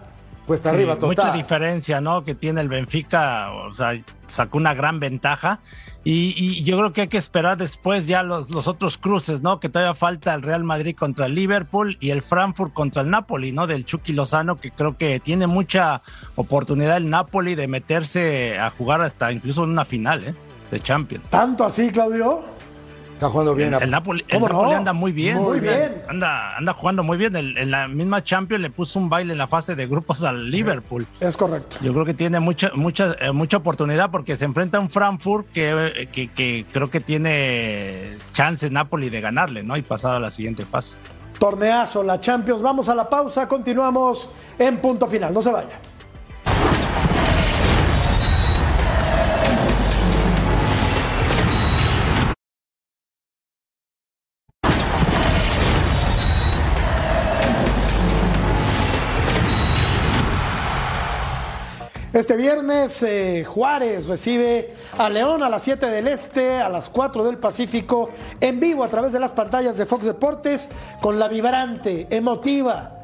Speaker 5: Cuesta
Speaker 7: Sí,
Speaker 5: arriba
Speaker 7: Mucha diferencia, ¿no? Que tiene el Benfica, o sea, sacó una gran ventaja. Y, y yo creo que hay que esperar después ya los, los otros cruces, ¿no? Que todavía falta el Real Madrid contra el Liverpool y el Frankfurt contra el Napoli, ¿no? Del Chucky Lozano, que creo que tiene mucha oportunidad el Napoli de meterse a jugar hasta incluso en una final, ¿eh? De Champions.
Speaker 1: Tanto así, Claudio.
Speaker 5: Está jugando bien.
Speaker 7: El Napoli, el
Speaker 1: ¿Cómo
Speaker 7: Napoli
Speaker 1: no?
Speaker 7: anda muy bien.
Speaker 1: Muy bien.
Speaker 7: Anda, anda jugando muy bien. El- en la misma Champions le puso un baile en la fase de grupos al Liverpool.
Speaker 1: Es correcto.
Speaker 7: Yo creo que tiene mucha, mucha, eh, mucha oportunidad porque se enfrenta a un Frankfurt que, eh, que, que creo que tiene chance Napoli de ganarle, ¿no? Y pasar a la siguiente fase.
Speaker 1: Torneazo, la Champions. Vamos a la pausa. Continuamos en punto final. No se vaya. Este viernes eh, Juárez recibe a León a las 7 del Este, a las 4 del Pacífico, en vivo a través de las pantallas de Fox Deportes, con la vibrante, emotiva,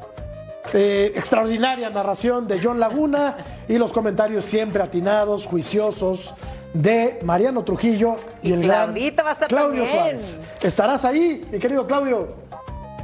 Speaker 1: eh, extraordinaria narración de John Laguna y los comentarios siempre atinados, juiciosos de Mariano Trujillo y,
Speaker 4: Y
Speaker 1: el gran Claudio. Suárez. ¿Estarás ahí, mi querido Claudio?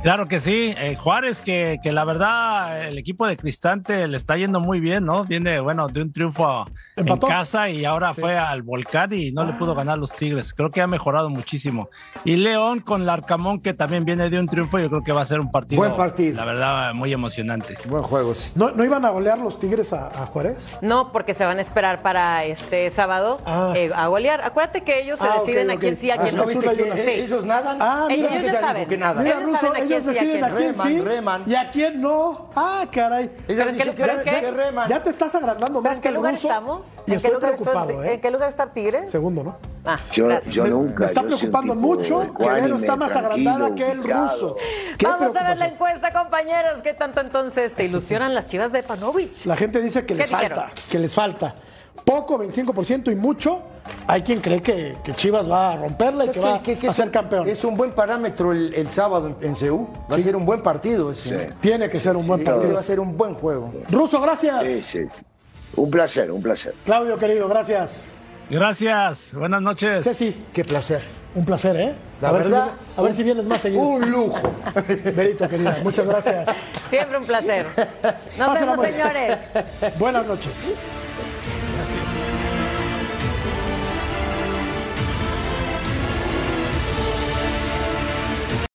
Speaker 7: Claro que sí, eh, Juárez, que, que la verdad el equipo de Cristante le está yendo muy bien, ¿no? Viene, bueno, de un triunfo en casa y ahora fue al Volcán y no le pudo ganar los Tigres. Creo que ha mejorado muchísimo. Y León con Larcamón, que también viene de un triunfo, yo creo que va a ser un partido,
Speaker 5: Buen partido.
Speaker 7: la verdad, muy emocionante.
Speaker 5: Buen juego, sí.
Speaker 1: ¿No, no iban a golear los Tigres a, a Juárez?
Speaker 4: No, porque se van a esperar para este sábado
Speaker 1: Ah.
Speaker 4: eh, a golear. Acuérdate que ellos se
Speaker 1: Ah,
Speaker 4: deciden a quién sí, a
Speaker 1: Ah,
Speaker 4: quién
Speaker 1: no
Speaker 4: no.
Speaker 1: viste
Speaker 5: ¿Viste
Speaker 1: una y
Speaker 5: que
Speaker 1: una.
Speaker 5: eh,
Speaker 4: Sí.
Speaker 5: ellos nadan?
Speaker 1: Ah,
Speaker 4: Ellos ya saben.
Speaker 5: que nada.
Speaker 1: Mira,
Speaker 4: Ellos
Speaker 1: Ruso,
Speaker 4: saben a
Speaker 1: ellos deciden
Speaker 4: quién
Speaker 1: a
Speaker 4: no.
Speaker 1: quién sí
Speaker 5: Reman,
Speaker 1: y a quién no. Ah, caray.
Speaker 5: Ellas dicen que, que reman.
Speaker 1: Ya te estás agarrando
Speaker 4: ¿Pero
Speaker 1: más
Speaker 4: ¿En
Speaker 1: que
Speaker 4: qué
Speaker 1: el
Speaker 4: lugar
Speaker 1: ruso.
Speaker 4: estamos?
Speaker 1: Y
Speaker 4: ¿En qué
Speaker 1: estoy preocupado, ¿eh?
Speaker 4: ¿En qué lugar está Tigres?
Speaker 1: Segundo, ¿no?
Speaker 4: Ah,
Speaker 6: Yo, yo
Speaker 1: Me-
Speaker 6: nunca.
Speaker 1: me está preocupando mucho que Vero está más agrandada que el ruso.
Speaker 4: Vamos a ver la encuesta, compañeros. ¿Qué tanto entonces te ilusionan las chivas de Panovich?
Speaker 1: La gente dice que
Speaker 4: ¿Qué
Speaker 1: les falta, que les falta. Poco, 25% y mucho. Hay quien cree que, que Chivas va a romperla y que,
Speaker 5: que-
Speaker 1: va
Speaker 5: que- que
Speaker 1: a ser campeón.
Speaker 5: Es un buen parámetro el, el sábado en, en Ceú. Va a ser un buen partido ese.
Speaker 1: Tiene que ser un buen
Speaker 5: Sí,
Speaker 1: partido.
Speaker 5: va a ser un buen juego.
Speaker 1: Ruso, gracias.
Speaker 6: Sí, sí. Un placer, un placer.
Speaker 1: Claudio, querido, gracias.
Speaker 7: Gracias, buenas noches.
Speaker 1: Ceci,
Speaker 5: Qué placer.
Speaker 1: un placer, ¿eh?
Speaker 5: La
Speaker 1: a ver si
Speaker 5: verdad,
Speaker 1: vienes- a ver si vienes más seguido.
Speaker 5: Un lujo.
Speaker 1: Verito, querida, muchas gracias.
Speaker 4: Siempre un placer. Nos
Speaker 1: Pásala
Speaker 4: vemos, señores.
Speaker 1: Buenas noches.